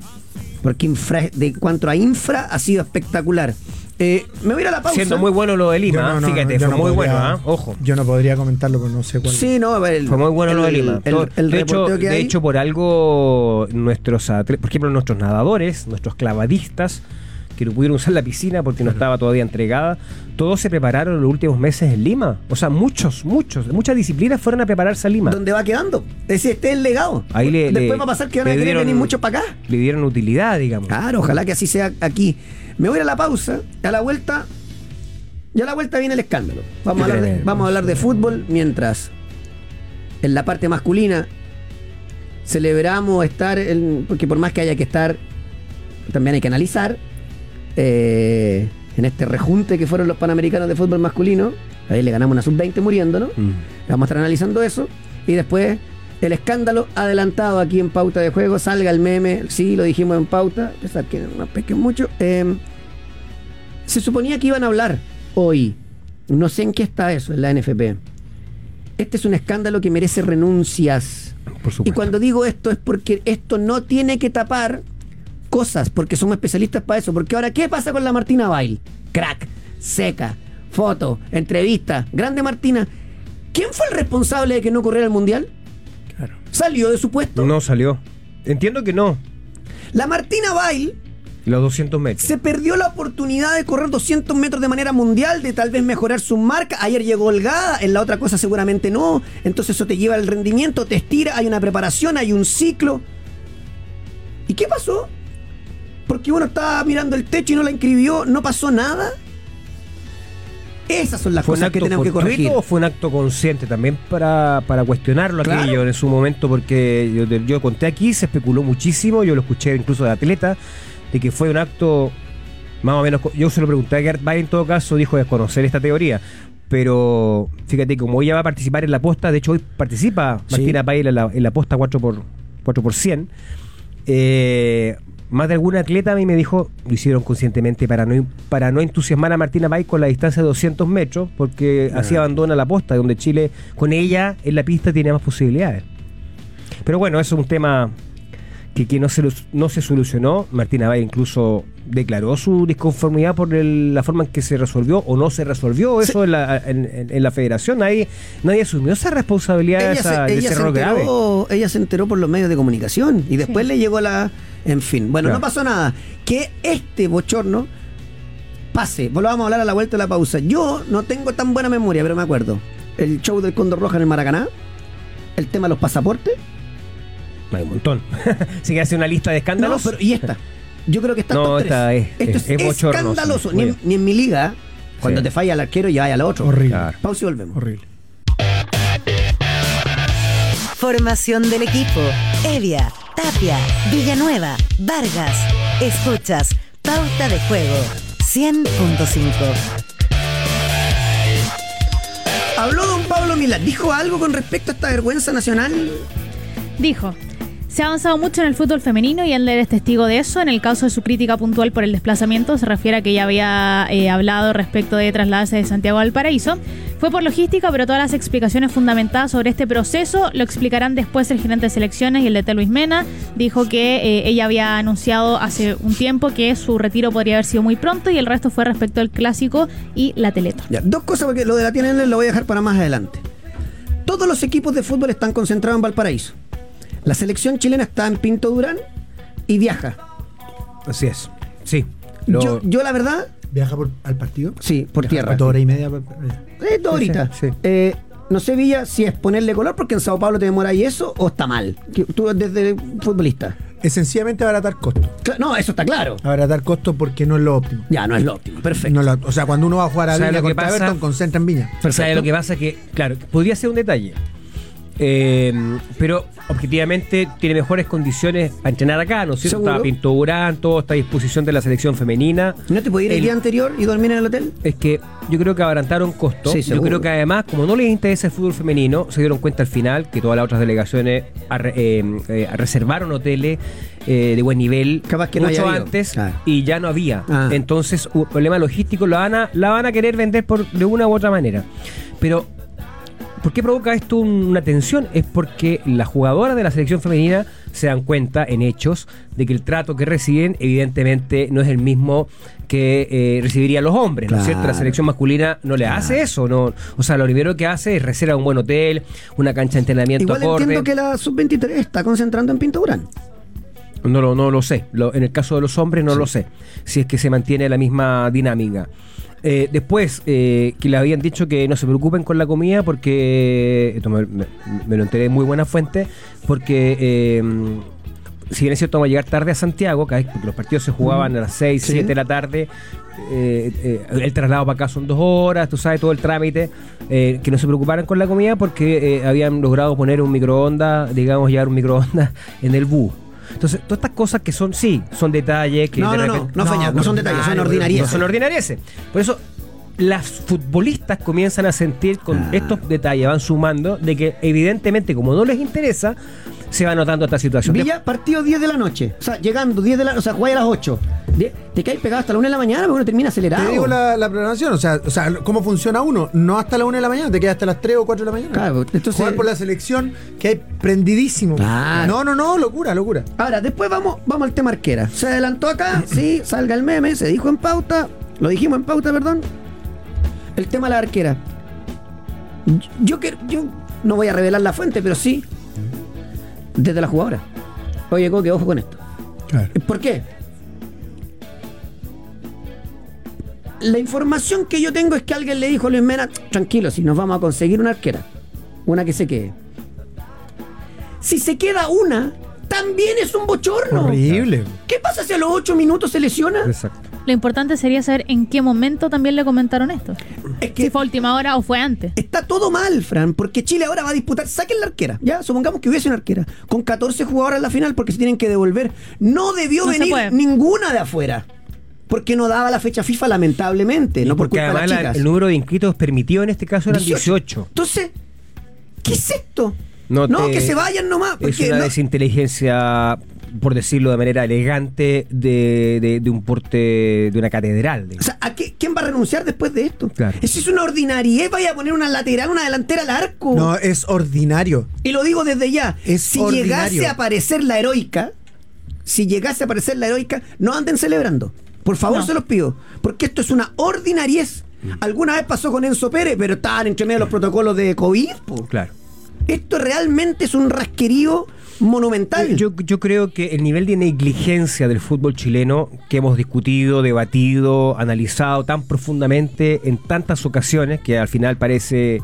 Porque infra, de cuanto a infra ha sido espectacular. Eh, me voy a ir a la pausa. Siendo muy bueno lo de Lima, Yo no- no, fíjate, fue no muy podría- bueno, ¿ah? ojo. Yo no podría comentarlo, pero no sé cuál. Sí, no, a ver, el- Fue muy bueno el, lo de Lima. El, el de hecho, reporteo que de hay- hecho, por algo, nuestros por ejemplo, nuestros nadadores, nuestros clavadistas, que no pudieron usar la piscina porque no estaba todavía entregada, todos se prepararon los últimos meses en Lima. O sea, muchos, muchos, muchas disciplinas fueron a prepararse a Lima. ¿Dónde va quedando? Ese este es el legado. Ahí le- Después le- va a pasar que van a querer dieron- venir mucho para acá. Le dieron utilidad, digamos. Claro, ojalá que así sea aquí. Me voy a la pausa. A la vuelta. Ya a la vuelta viene el escándalo. Vamos a, hablar de, Tremendo. vamos a hablar de fútbol mientras en la parte masculina celebramos estar, en- porque por más que haya que estar, también hay que analizar eh, en este rejunte que fueron los Panamericanos de fútbol masculino. Ahí le ganamos una sub-20 muriendo, ¿no? Mm. Vamos a estar analizando eso. Y después, el escándalo adelantado aquí en pauta de juego. Salga el meme. Sí, lo dijimos en pauta. a pesar que no pesquen mucho. Eh, se suponía que iban a hablar hoy. No sé en qué está eso en la NFP. Este es un escándalo que merece renuncias. Por Y cuando digo esto es porque esto no tiene que tapar cosas, porque somos especialistas para eso. Porque ahora, ¿qué pasa con la Martina Bail? Crack, seca, foto, entrevista, grande Martina. ¿Quién fue el responsable de que no corriera el mundial? Claro. Salió de su puesto. No salió. Entiendo que no. La Martina Bail Los 200 metros. se perdió la oportunidad de correr 200 metros de manera mundial, de tal vez mejorar su marca. Ayer llegó holgada, en la otra cosa seguramente no. Entonces eso te lleva al rendimiento, te estira, hay una preparación, hay un ciclo. ¿Y qué pasó? Porque uno estaba mirando el techo y no la inscribió, no pasó nada. Esas son las ¿Fue un cosas que tenemos que corregir. o fue un acto consciente también para, para cuestionarlo Claro. aquello en su momento? Porque yo, yo conté aquí, se especuló muchísimo, yo lo escuché incluso de atleta, de que fue un acto más o menos. Yo se lo pregunté a Gert Bay en todo caso, dijo desconocer esta teoría. Pero fíjate, como ella va a participar en la posta, de hecho hoy participa Sí. Martina Bail en la, en la posta 4 por, 4 por 100. Eh, más de algún atleta a mí me dijo, lo hicieron conscientemente para no, para no entusiasmar a Martina Bay con la distancia de 200 metros, porque así abandona la posta, donde Chile con ella en la pista tiene más posibilidades. Pero bueno, eso es un tema que, que no, se, no se solucionó. Martina Bay incluso declaró su disconformidad por el- la forma en que se resolvió o no se resolvió eso en, la, en- en- en la federación. Ahí nadie asumió esa responsabilidad de, ella, esa- se, de ella ese se error grave. enteró, ella se enteró por los medios de comunicación y después le llegó la... En fin, bueno, Claro. no pasó nada. Que este bochorno pase. Volvamos a hablar a la vuelta de la pausa. Yo no tengo tan buena memoria, pero me acuerdo. El show del Cóndor Roja en el Maracaná. El tema de los pasaportes. Hay un montón. si que hace una lista de No, escándalos. pero ¿y esta? Yo creo que está No, top esta tres. es- Esto es- es, es bochornoso. escandaloso. Ni, en- bien. ni en mi liga, cuando Sí. te falla el arquero, ya vaya al otro. Horrible. Claro. Pausa y volvemos. Horrible. Formación del equipo. Evia, Tapia, Villanueva, Vargas. Escuchas Pauta de Juego 100.5. Habló don Pablo Milán. ¿Dijo algo con respecto a esta vergüenza nacional? Dijo, se ha avanzado mucho en el fútbol femenino y él es testigo de eso. En el caso de su crítica puntual por el desplazamiento, se refiere a que ya había eh, hablado respecto de trasladarse de Santiago al Paraíso. Fue por logística, pero todas las explicaciones fundamentadas sobre este proceso lo explicarán después el gerente de selecciones y el de Luis Mena. Dijo que eh, ella había anunciado hace un tiempo que su retiro podría haber sido muy pronto y el resto fue respecto al clásico y la Teletón. Ya, dos cosas, porque lo de la TNL lo voy a dejar para más adelante. Todos los equipos de fútbol están concentrados en Valparaíso. La selección chilena está en Pinto Durán y viaja. Así es. Sí. Lo- Yo, yo, la verdad, ¿Viaja por, al partido? sí, por tierra. ¿Cuánto hora y media? por- Eh, dos horitas. sí, sí. Eh, no sé, Villa, si es ponerle color porque en Sao Paulo te demora y eso o está mal. Que Tú desde futbolista. Es sencillamente abaratar costos. No, eso está claro. Abaratar costos porque no es lo óptimo. Ya, no es lo óptimo. Perfecto. No lo- o sea, cuando uno va a jugar a ¿Sabe Viña lo que contra pasa? Everton, concentra en Viña. ¿Sabe lo que pasa? Que, claro, podría ser un detalle. Eh, pero objetivamente tiene mejores condiciones para entrenar acá, ¿no es cierto? ¿Seguro? Está Pinto Durán, todo está a disposición de la selección femenina. ¿No te podías ir el El- día anterior y dormir en el hotel? Es que yo creo que abarantaron costos. Sí, yo creo que además, como no les interesa el fútbol femenino, se dieron cuenta al final que todas las otras delegaciones eh, eh, reservaron hoteles de buen nivel Capaz que no mucho antes Claro. y ya no había. Ah. Entonces, un problema logístico la van, a, la van a querer vender por, de una u otra manera. Pero ¿Por qué provoca esto un- una tensión? Es porque las jugadoras de la selección femenina se dan cuenta en hechos de que el trato que reciben evidentemente no es el mismo que eh, recibirían los hombres, ¿no es cierto? La selección masculina no le hace eso, no, o sea, lo primero que hace es reservar un buen hotel, una cancha de entrenamiento Igual acorde. entiendo que la sub-23 está concentrando en Pinto Durán. No lo, no lo sé. Lo- en el caso de los hombres no lo sé. Si es que se mantiene la misma dinámica. Eh, después, eh, que le habían dicho que no se preocupen con la comida porque, esto me, me- me lo enteré de muy buena fuente, porque eh, si bien es cierto vamos a llegar tarde a Santiago, que los partidos se jugaban a las 6, Sí. 7 de la tarde, eh, eh, el traslado para acá son dos horas, tú sabes, todo el trámite, eh, que no se preocuparan con la comida porque habían logrado poner un microondas, digamos, llevar un microondas en el bus. Entonces, todas estas cosas que son, sí, son detalles que No, de no, no, no, son detalles, son ordinarias. no son ordinarieces. Por eso las futbolistas comienzan a sentir con Ah. estos detalles, van sumando, de que evidentemente como no les interesa, se va notando esta situación. Villa, partido 10 de la noche. O sea, llegando 10 de la O sea, jugáis a las 8. Die- Te caes pegado hasta la 1 de la mañana porque uno termina acelerado. Te digo la, la programación, o sea, o sea, cómo funciona uno. No hasta la 1 de la mañana, te quedas hasta las 3 o 4 de la mañana. Claro, entonces- Jugar por la selección que hay prendidísimo. Claro. No, no, no, locura, locura. Ahora, después vamos, vamos al tema arquera. Se adelantó acá, sí, salga el meme, se dijo en pauta. Lo dijimos en pauta, perdón. El tema de la arquera. Yo, que- yo no voy a revelar la fuente, pero sí. Desde la jugadora. Oye, Coque, ojo con esto. Claro. ¿Por qué? La información que yo tengo es que alguien le dijo a Luis Mena, tranquilo, si nos vamos a conseguir una arquera, una que se quede. Si se queda una, también es un bochorno. Horrible. ¿Qué pasa si a los ocho minutos se lesiona? Exacto. Lo importante sería saber en qué momento también le comentaron esto. Es Si que fue a última hora o fue antes. está todo mal, Fran, porque Chile ahora va a disputar, saquen la arquera, ya, supongamos que hubiese una arquera, con 14 jugadores en la final porque se tienen que devolver. No debió No venir ninguna de afuera. Porque no daba la fecha FIFA, lamentablemente. Y no por porque culpa de además las la- chicas. el número de inscritos permitido en este caso eran 18. Entonces, ¿qué es esto? No No, te- que se vayan nomás. Es una no- desinteligencia, por decirlo de manera elegante, de, de- de un porte de una catedral. de- o sea, ¿a qué- ¿quién va a renunciar después de esto? Claro. Eso es una ordinariedad. Vaya a poner una lateral, una delantera al arco. No, es ordinario. Y lo digo desde ya. Es si ordinario. llegase a aparecer la heroica, si llegase a aparecer la heroica, no anden celebrando. Por favor, No. se los pido. Porque esto es una ordinariez. Alguna vez pasó con Enzo Pérez, pero estaban entre medio los protocolos de COVID. po. Claro. Esto realmente es un rasquerío monumental. Yo, creo que el nivel de negligencia del fútbol chileno que hemos discutido, debatido, analizado tan profundamente en tantas ocasiones, que al final parece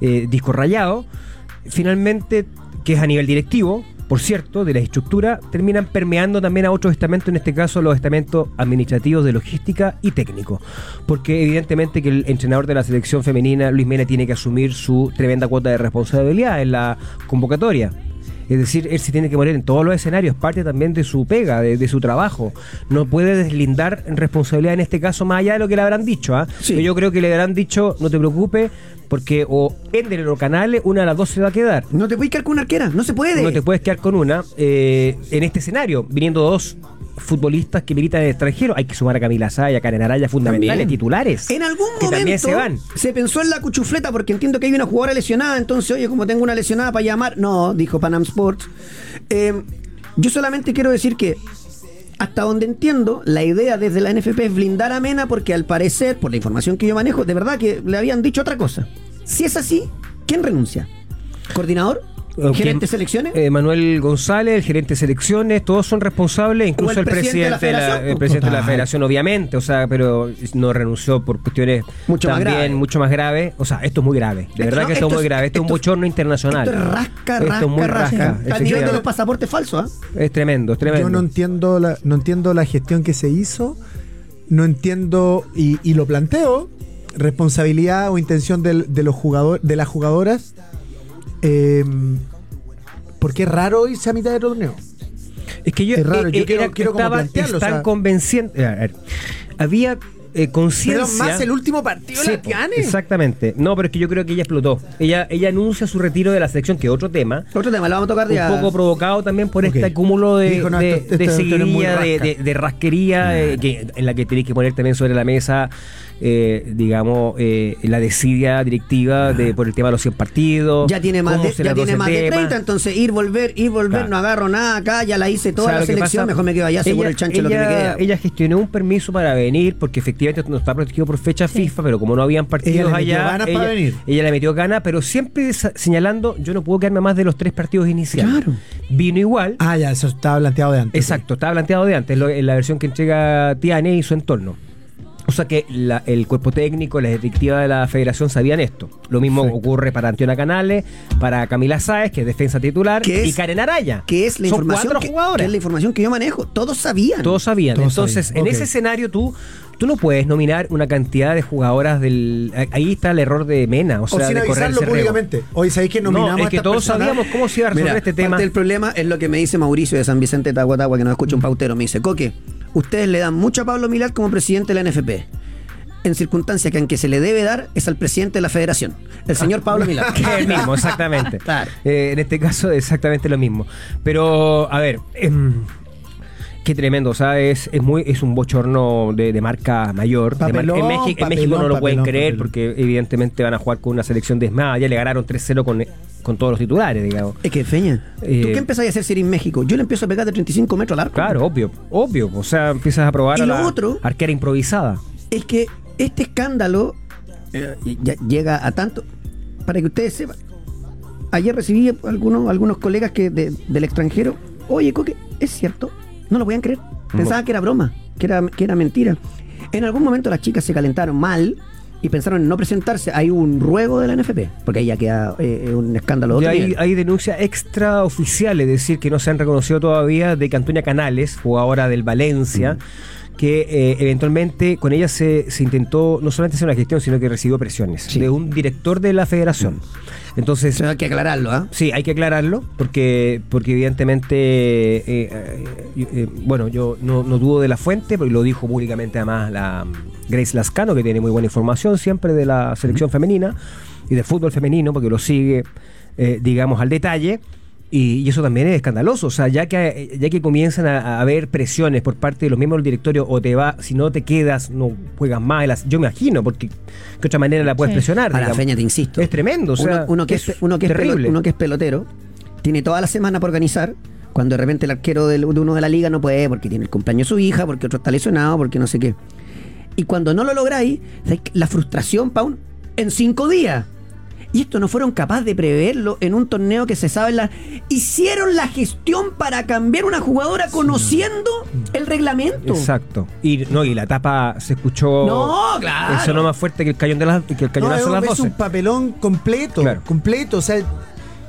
eh, disco rayado, finalmente, que es a nivel directivo, por cierto, de la estructura, terminan permeando también a otros estamentos, en este caso los estamentos administrativos de logística y técnico. Porque evidentemente que el entrenador de la selección femenina, Luis Mena, tiene que asumir su tremenda cuota de responsabilidad en la convocatoria. Es decir, él se tiene que poner en todos los escenarios, parte también de su pega, de, de su trabajo. No puede deslindar responsabilidad en este caso más allá de lo que le habrán dicho. ¿ah? Sí. Yo creo que le habrán dicho, no te preocupes, porque o Ender o Canales, una de las dos se va a quedar. No te puedes quedar con una arquera, no se puede. No te puedes quedar con una. eh, en este escenario, viniendo dos futbolistas que militan en el extranjero, hay que sumar a Camila Saya, a Karen Araya, fundamentales, También. titulares. En algún que momento también se van. se pensó en la cuchufleta porque entiendo que hay una jugadora lesionada, entonces, oye, como tengo una lesionada para llamar, no, dijo Panam Sports. Eh, yo solamente quiero decir que hasta donde entiendo, la idea desde la NFP es blindar a Mena porque al parecer, por la información que yo manejo, de verdad que le habían dicho otra cosa. Si es así, ¿quién renuncia? ¿Coordinador? Eh, ¿Gerente de selecciones? Eh, Manuel González, el gerente de selecciones, todos son responsables, incluso el el, presidente de la presidente, de la, federación, el presidente de la federación, obviamente, o sea, pero no renunció por cuestiones Mucho más también graves. mucho más graves. O sea, esto es muy grave, de Esto verdad no, que esto, esto es muy grave, esto es un bochorno internacional. Esto es rasca, Esto rasca, es muy rasca, rasca. Al nivel de los pasaportes falsos, ¿ah? Es tremendo, es tremendo. Yo no entiendo la, no entiendo la gestión que se hizo, no entiendo y, y lo planteo responsabilidad o intención del- de los jugadores, de las jugadoras, eh, porque es raro irse a mitad de torneo. Es que yo, Es raro, yo eh, quiero- era- quiero como estaba plantearlo, o sea. a ver, había eh, conciencia. Pero más el último partido Sí, la. Exactamente. No, pero es que yo creo que ella explotó. Ella, ella anuncia su retiro de la selección, que es otro tema. Otro tema, lo vamos a tocar Un ya. poco provocado también por este acúmulo de, Dijo, no, de, esto- de esto- rasca. rasquería, eh, que, en la que tenéis que poner también sobre la mesa, eh, digamos, eh, la desidia directiva de, por el tema de los 100 partidos. Ya tiene más de, ya tiene más de tema. 30, entonces ir, volver, ir, volver, Claro. no agarro nada acá, ya la hice toda O sea, la selección, mejor me quedo allá, seguro el chancho lo que me ella- queda. Ella gestionó un permiso para venir porque efectivamente no está protegido por fecha FIFA, pero como no habían partidos Ella le metió allá, ganas ella, para venir. ella le metió ganas, pero siempre señalando, yo no puedo quedarme más de los tres partidos iniciales. Claro. Vino igual. Ah, ya, eso estaba planteado de antes. Exacto, estaba planteado de antes, lo- en la versión que entrega Tiane y su entorno. O sea que la- el cuerpo técnico, la directiva de la federación sabían esto. Lo mismo Perfecto. ocurre para Antiona Canales, para Camila Sáez, que es defensa titular, y Karen Araya. Que es la Son información cuatro que, que es la información que yo manejo. Todos sabían. Todos sabían. Todos Entonces, sabían. en ese escenario tú, tú no puedes nominar una cantidad de jugadoras del. Ahí está el error de Mena, o O sea, sin de correr públicamente. Hoy sabéis que nominamos No, a es que estas todos personas? sabíamos cómo se iba a resolver Mira, este parte tema. del problema es lo que me dice Mauricio de San Vicente de Tahuatahua, que nos escucha un pautero. Me dice, Coque, ustedes le dan mucho a Pablo Milar como presidente de la NFP. En circunstancias que aunque se le debe dar es al presidente de la federación, el señor Pablo Milar. Que es el mismo, exactamente. Claro. Eh, en este caso, exactamente lo mismo. Pero, a ver, em, qué tremendo, o sea, es, es, muy, es un bochorno de, de marca mayor. de marca- en, México, en papelón, México no lo pueden creer porque evidentemente van a jugar con una selección desmada. Ya le ganaron 3-0 con, con todos los titulares, digamos. Es que, Feña, Eh, ¿tú qué empezás a hacer si eres en México? Yo le empiezo a pegar de 35 metros al arco. Claro, obvio, obvio. O sea, empiezas a probar Y a lo la otro- arquera improvisada. Es que este escándalo eh, ya llega a tanto. Para que ustedes sepan, ayer recibí algunos, algunos colegas que de- del extranjero. Oye, Coque, ¿es cierto? No lo podían creer. Pensaban que era broma, que era, que era mentira. En algún momento las chicas se calentaron mal y pensaron en no presentarse. Hay un ruego de la NFP, porque ahí ya queda eh, un escándalo. Y hay, hay denuncias extraoficiales, es decir, que no se han reconocido todavía de que Antonia Canales, jugadora del Valencia, que eh, eventualmente con ella se, se intentó no solamente hacer una gestión, sino que recibió presiones Sí. de un director de la federación. Entonces, Eso hay que aclararlo, ¿ah? Sí, hay que aclararlo, porque, porque evidentemente, eh, eh, bueno, yo no, no dudo de la fuente, porque lo dijo públicamente además la mm, Grace Lascano, que tiene muy buena información siempre de la selección femenina y del fútbol femenino, porque lo sigue, digamos, al detalle. Y, y eso también es escandaloso, o sea, ya que, ya que comienzan a, a haber presiones por parte de los miembros del directorio, o te va, si no te quedas, no juegas más, las- yo me imagino, porque de otra manera la puedes Sí. presionar. A la feña te insisto. Es tremendo, o sea, uno, uno que es es, uno, que es terrible. uno que es pelotero, tiene toda la semana para organizar. Cuando de repente el arquero de uno de la liga no puede porque tiene el cumpleaños de su hija, porque otro está lesionado, porque no sé qué. Y cuando no lo lográis, ¿sabes qué? la frustración, Paun, en cinco días. Y esto no fueron capaces de preverlo en un torneo que se sabe la. Hicieron la gestión para cambiar una jugadora conociendo el reglamento. Exacto. Y no, y la tapa se escuchó. No, claro. Sonó más fuerte que el cañón de las, que el No, cañonazo es, de las es 12. un papelón completo. Claro. Completo. O sea,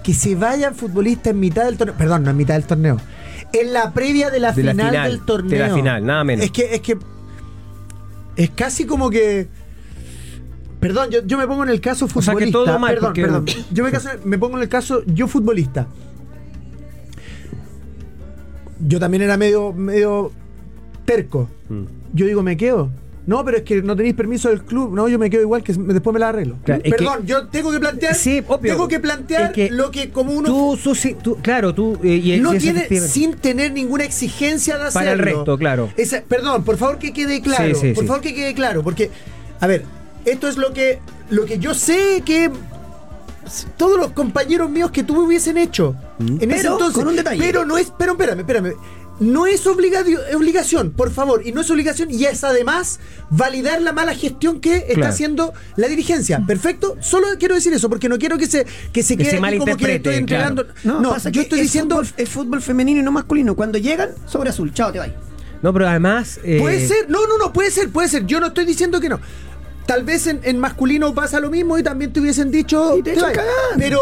que se vayan futbolistas en mitad del torneo. Perdón, no en mitad del torneo. En la previa de la, De la final, final, del torneo. de la final, nada menos. Es que, es que. Es casi como que. Perdón, yo, yo me pongo en el caso O sea, futbolista. que todo mal, perdón, porque- perdón. Yo me, caso- me pongo en el caso, yo futbolista. Yo también era medio, medio terco. Mm. Yo digo, ¿me quedo? No, pero es que no tenéis permiso del club. No, yo me quedo igual que después me la arreglo. Claro, Perdón, yo tengo que plantear. Sí, obvio. Tengo que plantear Es que lo que como uno Tú, sí, tú- claro, tú. eh, y no y tiene sin tener ninguna exigencia de hacerlo. Para el resto, claro. Esa- perdón, por favor que quede claro. Sí, sí, por favor que quede claro. Porque, a ver, esto es lo que, lo que yo sé que todos los compañeros míos que tú hubiesen hecho. En ese Mm. Entonces. con un detalle. Pero no es. Pero espérame, espérame. No es obligación, por favor, y no es obligación, y es además validar la mala gestión que está Claro. haciendo la dirigencia. Perfecto, solo quiero decir eso, porque no quiero que se, que se Que quede se como que malinterprete, estoy entregando. No, No, pasa yo que estoy es diciendo. Fútbol, es fútbol femenino y no masculino. Cuando llegan, sobre azul. Chao, te vas. No, pero además. eh, Puede ser, no, no, no, puede ser, puede ser. Yo no estoy diciendo que no. Tal vez en, en masculino pasa lo mismo y también te hubiesen dicho. Pero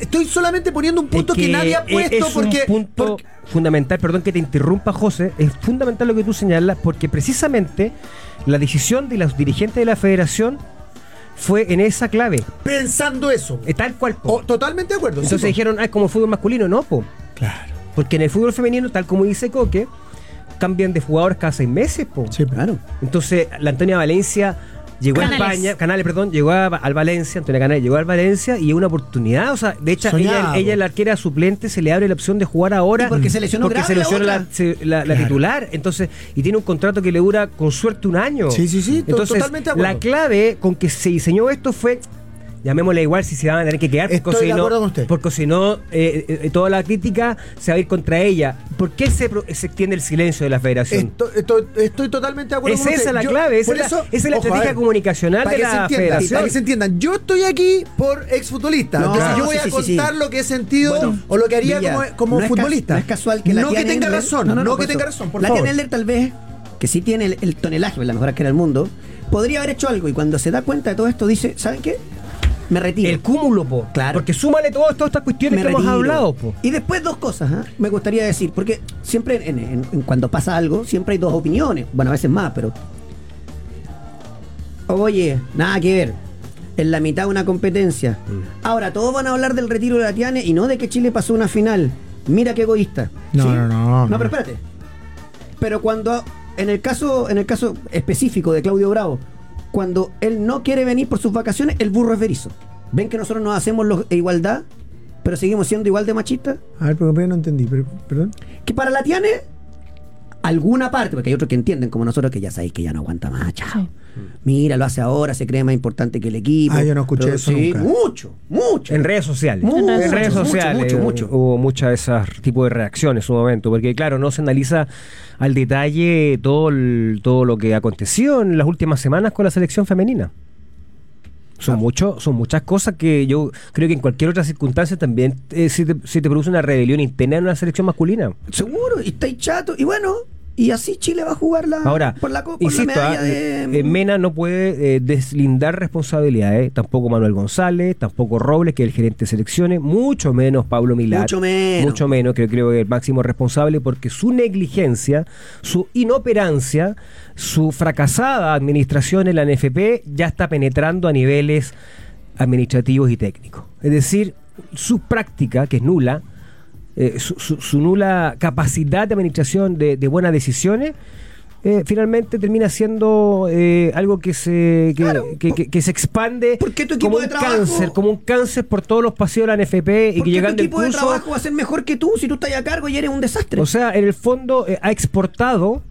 estoy solamente poniendo un punto es que, nadie ha es- puesto es porque. un punto porque- fundamental, perdón que te interrumpa, José, es fundamental lo que tú señalas, porque precisamente la decisión de los dirigentes de la federación fue en esa clave. pensando eso. eh, Tal cual. po. Oh, totalmente de acuerdo. Entonces sí, dijeron, ah, es como el fútbol masculino, no, po. Claro. Porque en el fútbol femenino, tal como dice Coque, cambian de jugadores cada seis meses, po. Sí, Claro. Entonces, la Antonia Valencia llegó Canales. a España, Canales, perdón, llegó a- al Valencia, Antonia Canales llegó al Valencia y una oportunidad, o sea, de hecho, Soñado. ella, ella, la arquera suplente, se le abre la opción de jugar ahora. Y porque se lesionó porque grave se la lesionó la, se- la- la titular, entonces, y tiene un contrato que le dura con suerte un año. Sí, sí, sí, to- Entonces, totalmente de acuerdo. la clave con que se diseñó esto fue llamémosle igual si se van a tener que quedar, porque Estoy si de no, acuerdo con usted. porque si no eh, eh, toda la crítica se va a ir contra ella. ¿Por qué se, extiende el silencio de la federación? Esto- esto- estoy totalmente de acuerdo Es con esa usted. la Yo- clave, esa por es la- eso- esa es la ojo, estrategia ver, comunicacional para de que se la entienda, federación. Para que se entiendan, yo estoy aquí por exfutbolista. No, Entonces claro. yo voy sí, a sí, contar sí. lo que he sentido Bueno, o lo que haría Villa, como, como no es futbolista. no es casual que la No que tenga razón, no, que eso. tenga razón, por la favor. tal vez, que sí tiene el, el tonelaje, la mejor arquera del mundo, podría haber hecho algo y cuando se da cuenta de todo esto dice, ¿saben qué? Me retiro. El cúmulo, po. Claro. Porque súmale todas, todas estas cuestiones me que hemos hablado, po. Y después dos cosas, ¿ah? me gustaría decir, porque siempre en, en- en cuando pasa algo, siempre hay dos opiniones, bueno, a veces más, pero... Oye, nada que ver. En la mitad de una competencia. Mm. Ahora, todos van a hablar del retiro de la Tiane y no de que Chile pasó una final. Mira qué egoísta. No, no, no, No, no. pero espérate. Pero cuando, en el caso, en el caso específico de Claudio Bravo, cuando él no quiere venir por sus vacaciones, el burro es berizo. ¿Ven que nosotros nos hacemos los- igualdad, pero seguimos siendo igual de machistas? A ver, pero no entendí, pero- perdón. Que para la Tiane, alguna parte, porque hay otros que entienden como nosotros que ya sabéis que ya no aguanta más, chao. Sí. Mira, lo hace ahora, se cree más importante que el equipo. Ah, yo no escuché eso sí, nunca. Mucho, mucho. En redes sociales. Mucho, en redes mucho, sociales. mucho, mucho. Hubo muchas de esas tipos de reacciones en su momento. Porque, claro, no se analiza al detalle todo, el- todo lo que aconteció en las últimas semanas con la selección femenina. Son, mucho, son muchas cosas que yo creo que en cualquier otra circunstancia también eh, se, te, se te produce una rebelión interna en una selección masculina. Seguro, y estáis chato. Y bueno, y así Chile va a jugar la, Ahora, por la, por insisto, la medalla ah, de. eh, Mena no puede eh, deslindar responsabilidades, tampoco Manuel González, tampoco Robles, que es el gerente de selecciones, mucho menos Pablo Milán. Mucho menos. Mucho menos, que creo que es el máximo responsable, porque su negligencia, su inoperancia, su fracasada administración en la NFP ya está penetrando a niveles administrativos y técnicos. Es decir, su práctica, que es nula, eh, su, su- su nula capacidad de administración de, de buenas decisiones, eh, finalmente termina siendo eh, algo que se que, Claro. que- que- que se expande ¿Por qué tu equipo como un cáncer, como un cáncer por todos los pasillos de la NFP y ¿Por que llegando tu equipo de trabajo va a ser mejor que tú si tú estás a cargo y eres un desastre? o sea, en el fondo eh, ha exportado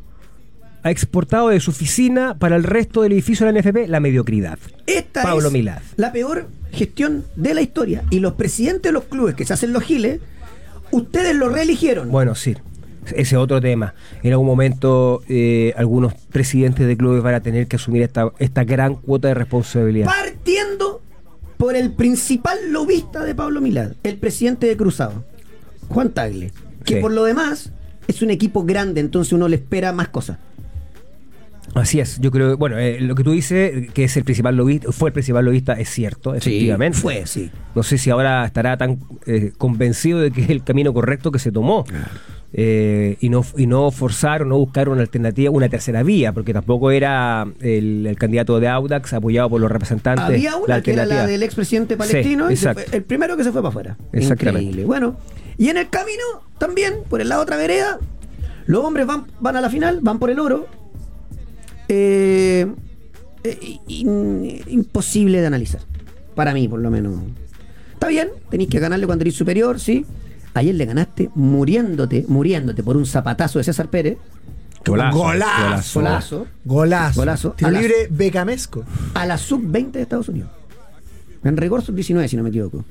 ha exportado de su oficina para el resto del edificio de la NFP la mediocridad. Esta Pablo es Milad. la peor gestión de la historia. Y los presidentes de los clubes que se hacen los giles, ustedes lo reeligieron. Bueno, sí. Ese otro tema. En algún momento eh, algunos presidentes de clubes van a tener que asumir esta, esta gran cuota de responsabilidad. Partiendo por el principal lobista de Pablo Milad, el presidente de Cruzado, Juan Tagle. Que Sí. por lo demás es un equipo grande, entonces uno le espera más cosas. Así es, yo creo, bueno, eh, lo que tú dices, que es el principal lobista, fue el principal lobista, es cierto, efectivamente. fue, sí. No sé si ahora estará tan eh, convencido de que es el camino correcto que se tomó. Eh, y no y no forzar o no buscar una alternativa, una tercera vía, porque tampoco era el, el candidato de Audax apoyado por los representantes. Había una que era la del expresidente Sí, palestino, y fue- el primero que se fue para afuera. Exactamente. Increíble. Bueno, y en el camino también, por el lado otra vereda, los hombres van, van a la final, van por el oro. Eh, eh, in- imposible de analizar. Para mí, por lo menos. Está bien, tenéis que ganarle cuando eres superior, sí. Ayer le ganaste muriéndote, muriéndote por un zapatazo de César Pérez. Golazo, Golazo. Golazo. Golazo. Golazo. Tiro A la- libre becamesco. a la sub-20 de Estados Unidos. En rigor sub-19, si no me equivoco.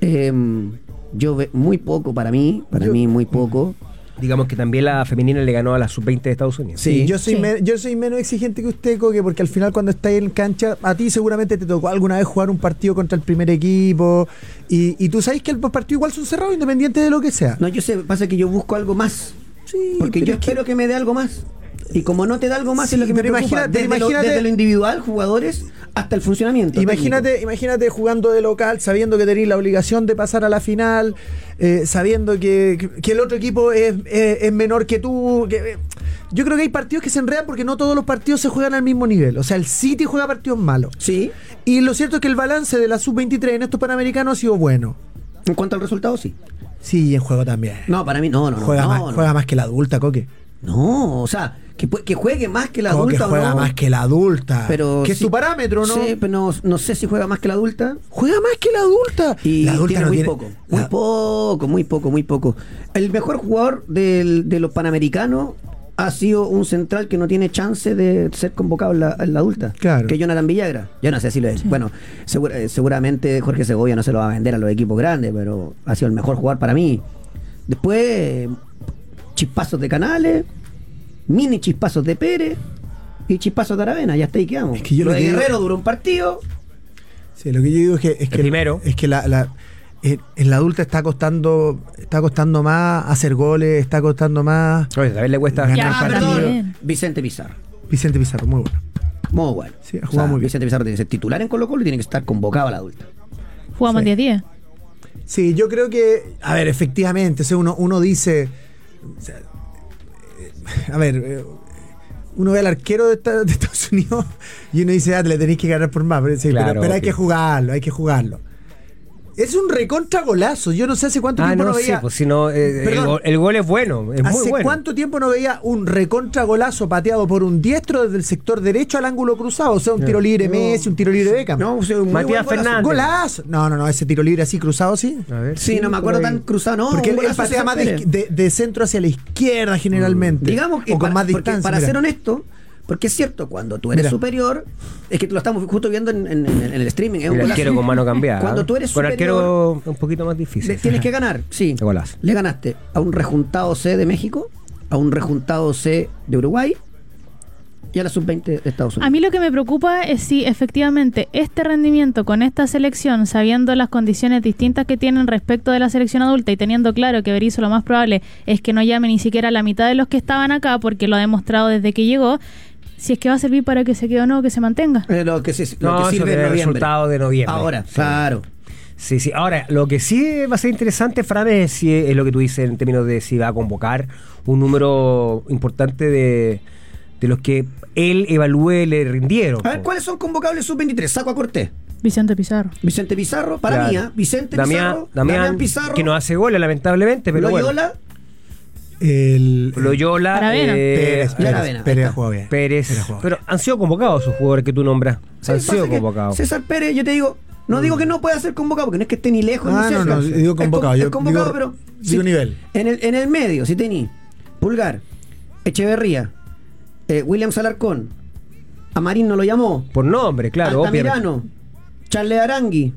Em, yo ve muy poco para mí, para Yo- mí muy poco. Digamos que también la femenina le ganó a la sub-20 de Estados Unidos. Sí. yo soy Sí. me- yo soy menos exigente que usted, Coque, porque al final cuando estáis en cancha, a ti seguramente te tocó alguna vez jugar un partido contra el primer equipo y, y tú sabes que los partidos igual son cerrados independiente de lo que sea. No, yo sé, pasa que yo busco algo más. Sí, Porque yo es que- espero que me dé algo más. Y como no te da algo más Sí, es lo que me preocupa. imagínate- desde, lo, imagínate- desde lo individual, jugadores, hasta el funcionamiento. Imagínate, técnico. imagínate jugando de local, sabiendo que tenéis la obligación de pasar a la final, eh, sabiendo que, que el otro equipo es, es- es menor que tú. que- eh, yo creo que hay partidos que se enredan porque no todos los partidos se juegan al mismo nivel. O sea, el City juega partidos malos. Sí, Y lo cierto es que el balance de la sub-23 en estos panamericanos ha sido bueno. en cuanto al resultado, sí. Sí, y en juego también. No, para mí no, no, no. juega, no, más, no. juega más que la adulta, Coque. No, o sea, que, que juegue más que la adulta o juega no. más que la adulta. Pero que es tu parámetro, ¿no? Sí, pero no, no sé si juega más que la adulta. Juega más que la adulta. Y la adulta tiene no muy tiene- poco, muy la- poco, muy poco, muy poco. El mejor jugador del- de los panamericanos ha sido un central que no tiene chance de ser convocado en la, en la adulta. Claro. Que es Jonathan Villagra. Yo no sé si lo es. Bueno, segura- eh, seguramente Jorge Segovia no se lo va a vender a los equipos grandes, pero ha sido el mejor jugador para mí. Después, chispazos de Canales, mini chispazos de Pérez y chispazos de Aravena. Ya está ahí quedamos. Es que yo lo lo de que digo- Guerrero duró un partido. Sí, lo que yo digo es que es que, primero. es que la, la- en, en la adulta está costando está costando más hacer goles, está costando más Oye, a ver le cuesta Ganar también. Vicente Pizarro. Vicente Pizarro, muy bueno. Muy bueno. Sí, ha jugado muy bien. Vicente Pizarro tiene que ser titular en Colo Colo y tiene que estar convocado a la adulta. Jugamos Sí. 10-10. Sí, yo creo que, a ver, efectivamente, o sea, uno, uno dice, o sea, eh, a ver, eh, uno ve al arquero de, esta- de Estados Unidos y uno dice, ah, le tenéis que ganar por más, pero, sí, pero- Claro, pero hay que jugarlo, hay que jugarlo. Es un recontra golazo, yo no sé hace cuánto Ah, tiempo no, no, sí, veía... pues si no, eh, el, gol, el gol es bueno, es muy ¿Hace bueno. cuánto tiempo no veía un recontra golazo pateado por un diestro desde el sector derecho al ángulo cruzado? O sea, un tiro libre Messi, un tiro libre Beckham. No, o sea, un Matías golazo. Fernández. Golazo. No, no, no, ese tiro libre así cruzado, sí. A ver, Sí, no me acuerdo tan cruzado, no. Porque él, patea más de, Pérez. de- de centro hacia la izquierda generalmente. Digamos que o con para, más porque distancia. para mira. ser honesto, porque es cierto, cuando tú eres Mira. superior, es que lo estamos justo viendo en, en- en el streaming. Es un arquero con mano cambiada. Cuando tú eres Con superior, arquero un poquito más difícil. le- tienes que ganar, sí. Golazo. Le ganaste a un rejuntado C de México, a un rejuntado C de Uruguay y a la sub-20 de Estados Unidos. A mí lo que me preocupa es si efectivamente este rendimiento con esta selección, sabiendo las condiciones distintas que tienen respecto de la selección adulta y teniendo claro que Berizzo lo más probable es que no llame ni siquiera a la mitad de los que estaban acá, porque lo ha demostrado desde que llegó, si es que va a servir para que se quede o no, que se mantenga. Eh, lo que, se, lo No, que eso sirve el resultado de noviembre. Ahora, Sí. claro. Sí, sí. Ahora, lo que sí va a ser interesante, Fran, es, si, es lo que tú dices en términos de si va a convocar un número importante de, de los que él evalúe le rindieron. A ver, po. ¿cuáles son convocables sub-23? Saco a Cortés. Vicente Pizarro. Vicente Pizarro, para Claro. mí, ¿ah? Vicente Damián, Pizarro, Damián, Damián Pizarro, que no hace goles, lamentablemente, pero Loyola, El. Loyola, eh, Pérez, jugado bien. Pérez. Pero han sido convocados esos jugadores que tú nombras. Sí, han sido convocados. César Pérez, yo te digo, no digo que no pueda ser convocado, porque no es que esté ni lejos Ah, ni no, cerca. no, digo Es convocado, con- yo es convocado, digo- pero. digo nivel. En el, en el medio, si tení Pulgar, Echeverría, eh, William Salarcón, Amarín no lo llamó, Por nombre, claro. obviamente. Altamirano, Charles Arangui.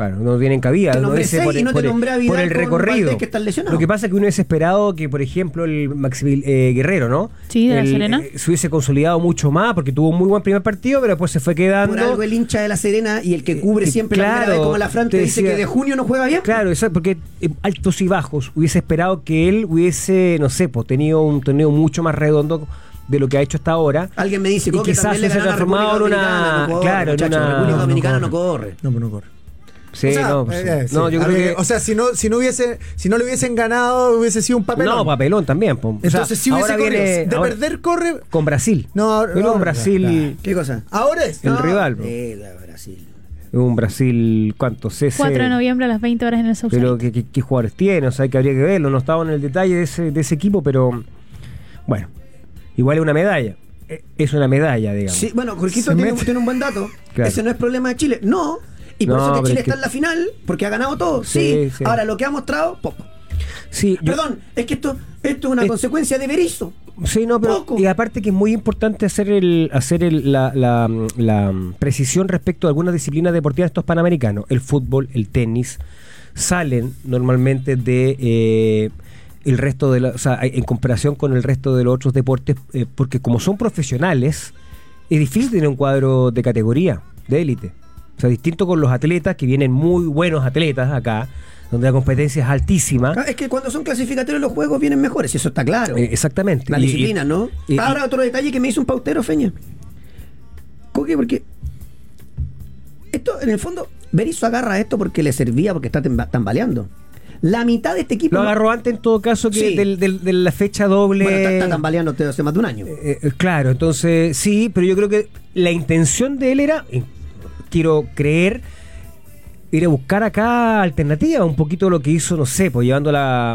Claro, no tienen cabida. Te por, y no te por el- nombré a Vidal por el con recorrido. Que. Lo que pasa es que uno hubiese esperado que, por ejemplo, el Maxi eh, Guerrero, ¿no? Sí, de la Serena. eh, se hubiese consolidado mucho más porque tuvo un muy buen primer partido, pero después se fue quedando. Por algo el hincha de la Serena y el que cubre Eh, siempre la claro, primera vez como la Fran te te dice decía- que de junio no juega bien. Claro, eso, porque eh, altos y bajos. Hubiese esperado que él hubiese, no sé, pues tenido un torneo mucho más redondo de lo que ha hecho hasta ahora. Alguien me dice Y que quizás se ha transformado en una- no corre, claro, en muchacho, una- República no Dominicana corre. no corre. No, pues no corre. Sí, O sea, no, pues, eh, eh, sí, no, yo creo habría que. O sea, si no, si no hubiese, si no le hubiesen ganado, hubiese sido un papelón. no, papelón también. pues. O sea, Entonces, si hubiese corrido, viene- de ahora- perder corre. con Brasil. No, ahora- ahora- con Brasil. claro. ¿Qué cosa? Ahora es. El rival, bro. Eh, la Brasil. Un Brasil, ¿cuánto? CC. 4 de noviembre a las 20 horas en el South Pero ¿qué, qué, qué jugadores tiene? O sea, que habría que verlo. No estaba en el detalle de ese, de ese equipo, pero bueno, igual es una medalla. Eh, Es una medalla, digamos. Sí, bueno, Jorgito tiene, tiene un buen dato. Claro. Ese no es problema de Chile. No. Y por No, eso que Chile es que- está en la final, porque ha ganado todo. Sí. Sí, sí. Ahora, lo que ha mostrado, poco. Sí, yo- Perdón, es que esto, esto es una Es- consecuencia de Berizzo. Sí, no, pero Poco. y aparte que es muy importante hacer el hacer el- la, la- la precisión respecto a algunas disciplinas deportivas de estos panamericanos. El fútbol, el tenis, salen normalmente de eh, el resto de la, o sea, en comparación con el resto de los otros deportes, eh, porque como son profesionales, es difícil tener un cuadro de categoría, de élite. O sea, distinto con los atletas, que vienen muy buenos atletas acá, donde la competencia es altísima. Ah, Es que cuando son clasificatorios los juegos vienen mejores, y eso está claro. Eh, exactamente. La Y- disciplina, y- ¿no? y- Ahora otro detalle que me hizo un pautero, Feña. Coque, porque esto, en el fondo, Berizzo agarra esto porque le servía, porque está tambaleando. La mitad de este equipo... Lo agarró antes en todo caso que Sí. del- del- de la fecha doble. Bueno, está, está tambaleando hace más de un año. Eh, eh, claro, entonces sí, pero yo creo que la intención de él era, quiero creer, ir a buscar acá alternativa, un poquito lo que hizo, no sé, pues llevando la,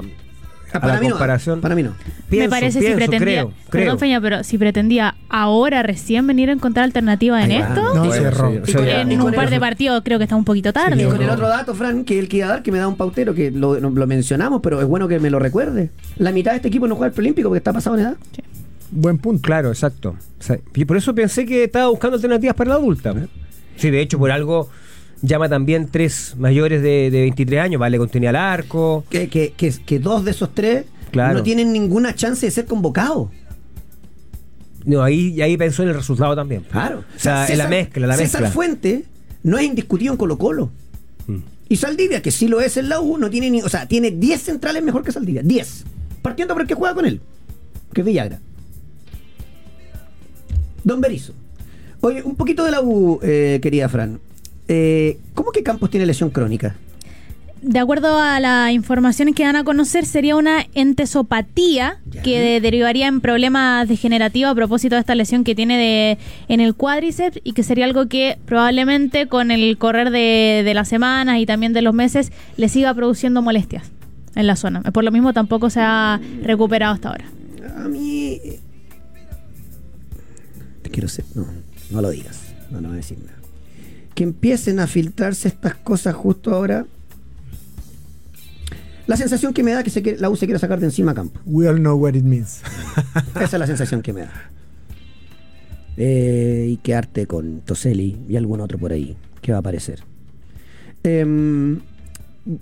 a para la mí no, comparación. para mí no. Pienso, me parece pienso, si pretendía, creo, creo. perdón Feña, pero si pretendía ahora recién venir a encontrar alternativas en esto, No, sí, ya- el- en un par de partidos creo que está un poquito tarde. Y con el otro dato, Fran, que el que iba a dar, que me da un pautero, que lo, mencionamos, pero es bueno que me lo recuerde. La mitad de este equipo no juega el preolímpico porque está pasado en edad. Buen punto. Claro, exacto. O sea, y por eso pensé que estaba buscando alternativas para la adulta. Sí, de hecho, por algo llama también tres mayores de, de 23 años, vale, continuidad al arco. Que, que, que, que dos de esos tres Claro. no tienen ninguna chance de ser convocados. No, ahí, ahí pensó en el resultado también. Claro. O sea, en la mezcla, la César mezcla. Fuente no es indiscutido en Colo Colo. Mm. Y Saldivia, que sí lo es en la U, no tiene ni. O sea, tiene 10 centrales mejor que Saldivia. 10. Partiendo por el que juega con él. Que es Villagra. Don Berizo. Oye, un poquito de la U, eh, querida Fran. Eh, ¿Cómo que Campos tiene lesión crónica? De acuerdo a las informaciones que dan a conocer, sería una entesopatía Ya. que de- derivaría en problemas degenerativos a propósito de esta lesión que tiene de, en el cuádriceps y que sería algo que probablemente con el correr de, de las semanas y también de los meses le siga produciendo molestias en la zona. Por lo mismo tampoco se ha recuperado hasta ahora. A mí. eh, Te quiero ser. No, no lo digas. No, no voy a decir nada. Que empiecen a filtrarse estas cosas justo ahora. La sensación que me da que se quiere- la U se quiere sacar de encima a campo. We all know what it means. Esa es la sensación que me da. Eh, y quedarte con Toselli y algún otro por ahí que va a aparecer. Em,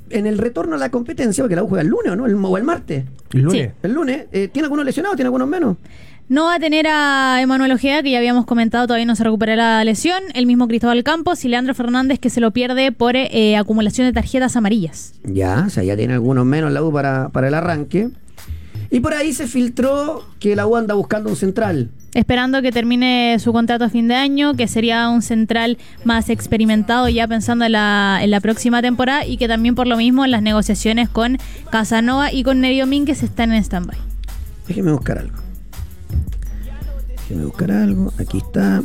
en el retorno a la competencia, porque la U juega el lunes ¿o no? El, o el martes. El lunes. Sí. El lunes, eh, ¿tiene algunos lesionados? ¿Tiene algunos menos? No va a tener a Emanuel Ojeda, que ya habíamos comentado, todavía no se recupera la lesión. El mismo Cristóbal Campos y Leandro Fernández, que se lo pierde por eh, acumulación de tarjetas amarillas. Ya, o sea, ya tiene algunos menos la U para, para el arranque. Y por ahí se filtró que la U anda buscando un central. Esperando que termine su contrato a fin de año, que sería un central más experimentado ya pensando en la, en la próxima temporada y que también por lo mismo las negociaciones con Casanova y con Nerio Mínguez están en stand-by. Déjeme buscar algo. Déjeme buscar algo. Aquí está.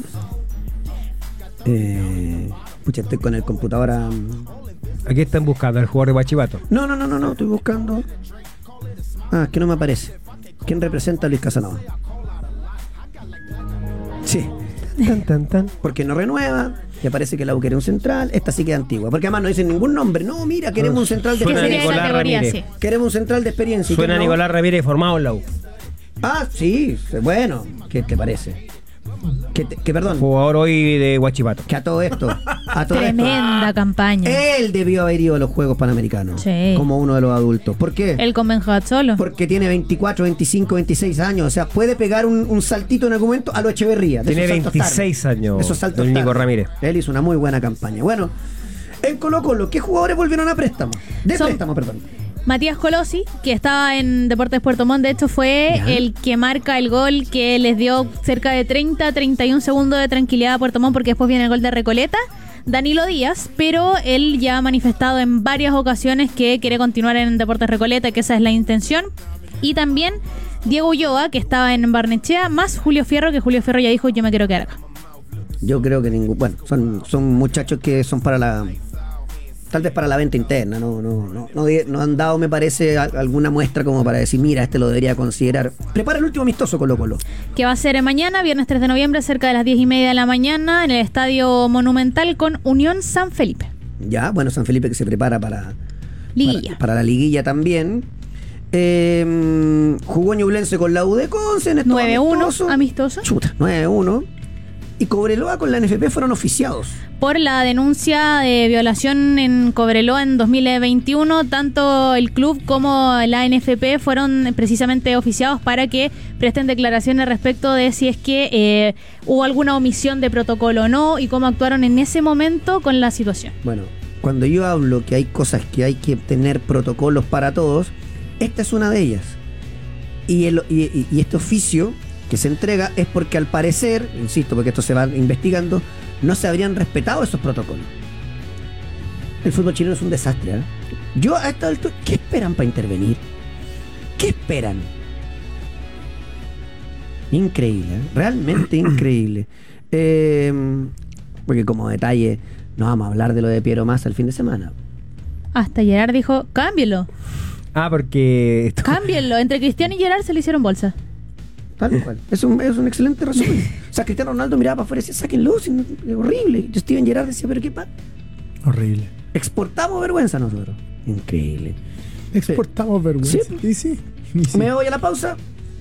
Eh, pucha, estoy con el computador. a- Aquí están buscando al jugador de Guachipato. No, no, no, no, no, estoy buscando. Ah, es que no me aparece. ¿Quién representa a Luis Casanova? Sí, Tan, tan, tan. porque no renueva. Y aparece que la U quiere un central. Esta sí queda antigua. Porque además no dicen ningún nombre. No, mira, queremos un central de Suena Nicolás Ramírez. sí. Queremos un central de experiencia. ¿Y Suena no? Nicolás Ramírez formado en la U. Ah, sí, bueno. ¿Qué te parece? Que, perdón. Jugador hoy de Guachipato. Que a todo esto. A todo esto, Tremenda campaña. Él debió haber ido a los Juegos Panamericanos. Sí. Como uno de los adultos. ¿Por qué? El con Benjazzolo. Porque tiene 24, 25, 26 años. O sea, puede pegar un, un saltito en algún momento a lo Echeverría. de Tiene esos saltos 26 tarde. años, Esos saltos el Nico. Ramírez. Él hizo una muy buena campaña. Bueno, en Colo Colo, ¿qué jugadores volvieron a préstamo? De Son- préstamo, perdón. Matías Colosi, que estaba en Deportes Puerto Montt, de hecho fue Ya. el que marca el gol que les dio cerca de 30, 31 segundos de tranquilidad a Puerto Montt porque después viene el gol de Recoleta. Danilo Díaz, pero él ya ha manifestado en varias ocasiones que quiere continuar en Deportes Recoleta, que esa es la intención. Y también Diego Ulloa, que estaba en Barnechea, más Julio Fierro, que Julio Fierro ya dijo yo me quiero quedar acá. Yo creo que ningún. Bueno, son, son muchachos que son para la. Tal vez para la venta interna, no, no, no, no, han dado, me parece, alguna muestra como para decir, mira, este lo debería considerar. Prepara el último amistoso Colo Colo. que va a ser mañana, viernes 3 de noviembre, cerca de las 10 y media de la mañana, en el Estadio Monumental con Unión San Felipe. Ya, bueno, San Felipe que se prepara para, Liguilla. Para, para la liguilla también. Eh, jugó Ñublense con la U de Conce en estos 9-1, amistosos. amistoso. Chuta, 9-1. Y Cobreloa con la NFP fueron oficiados. Por la denuncia de violación en Cobreloa en 2021, tanto el club como la NFP fueron precisamente oficiados para que presten declaraciones respecto de si es que eh, hubo alguna omisión de protocolo o no y cómo actuaron en ese momento con la situación. Bueno, cuando yo hablo que hay cosas que hay que tener protocolos para todos, esta es una de ellas. Y, el- y- este oficio que se entrega es porque al parecer, insisto, porque esto se va investigando, no se habrían respetado esos protocolos. El fútbol chileno es un desastre. ¿eh? Yo a esta altura, ¿qué esperan para intervenir? ¿Qué esperan? Increíble, ¿eh? realmente increíble. Eh, porque como detalle, no vamos a hablar de lo de Piero Massa el fin de semana. Hasta Gerard dijo, cámbielo, Ah, porque. esto- cámbienlo. Entre Cristiano y Gerard se le hicieron bolsa. Tal cual. Es un, es un excelente resumen. O sea, Cristiano Ronaldo miraba para afuera y decía, sáquenlo, si no- es horrible. Y Steven Gerrard decía, pero qué pasa. Horrible. Exportamos vergüenza nosotros. Increíble. Exportamos vergüenza. Sí. Y sí. y sí. Me voy a la pausa.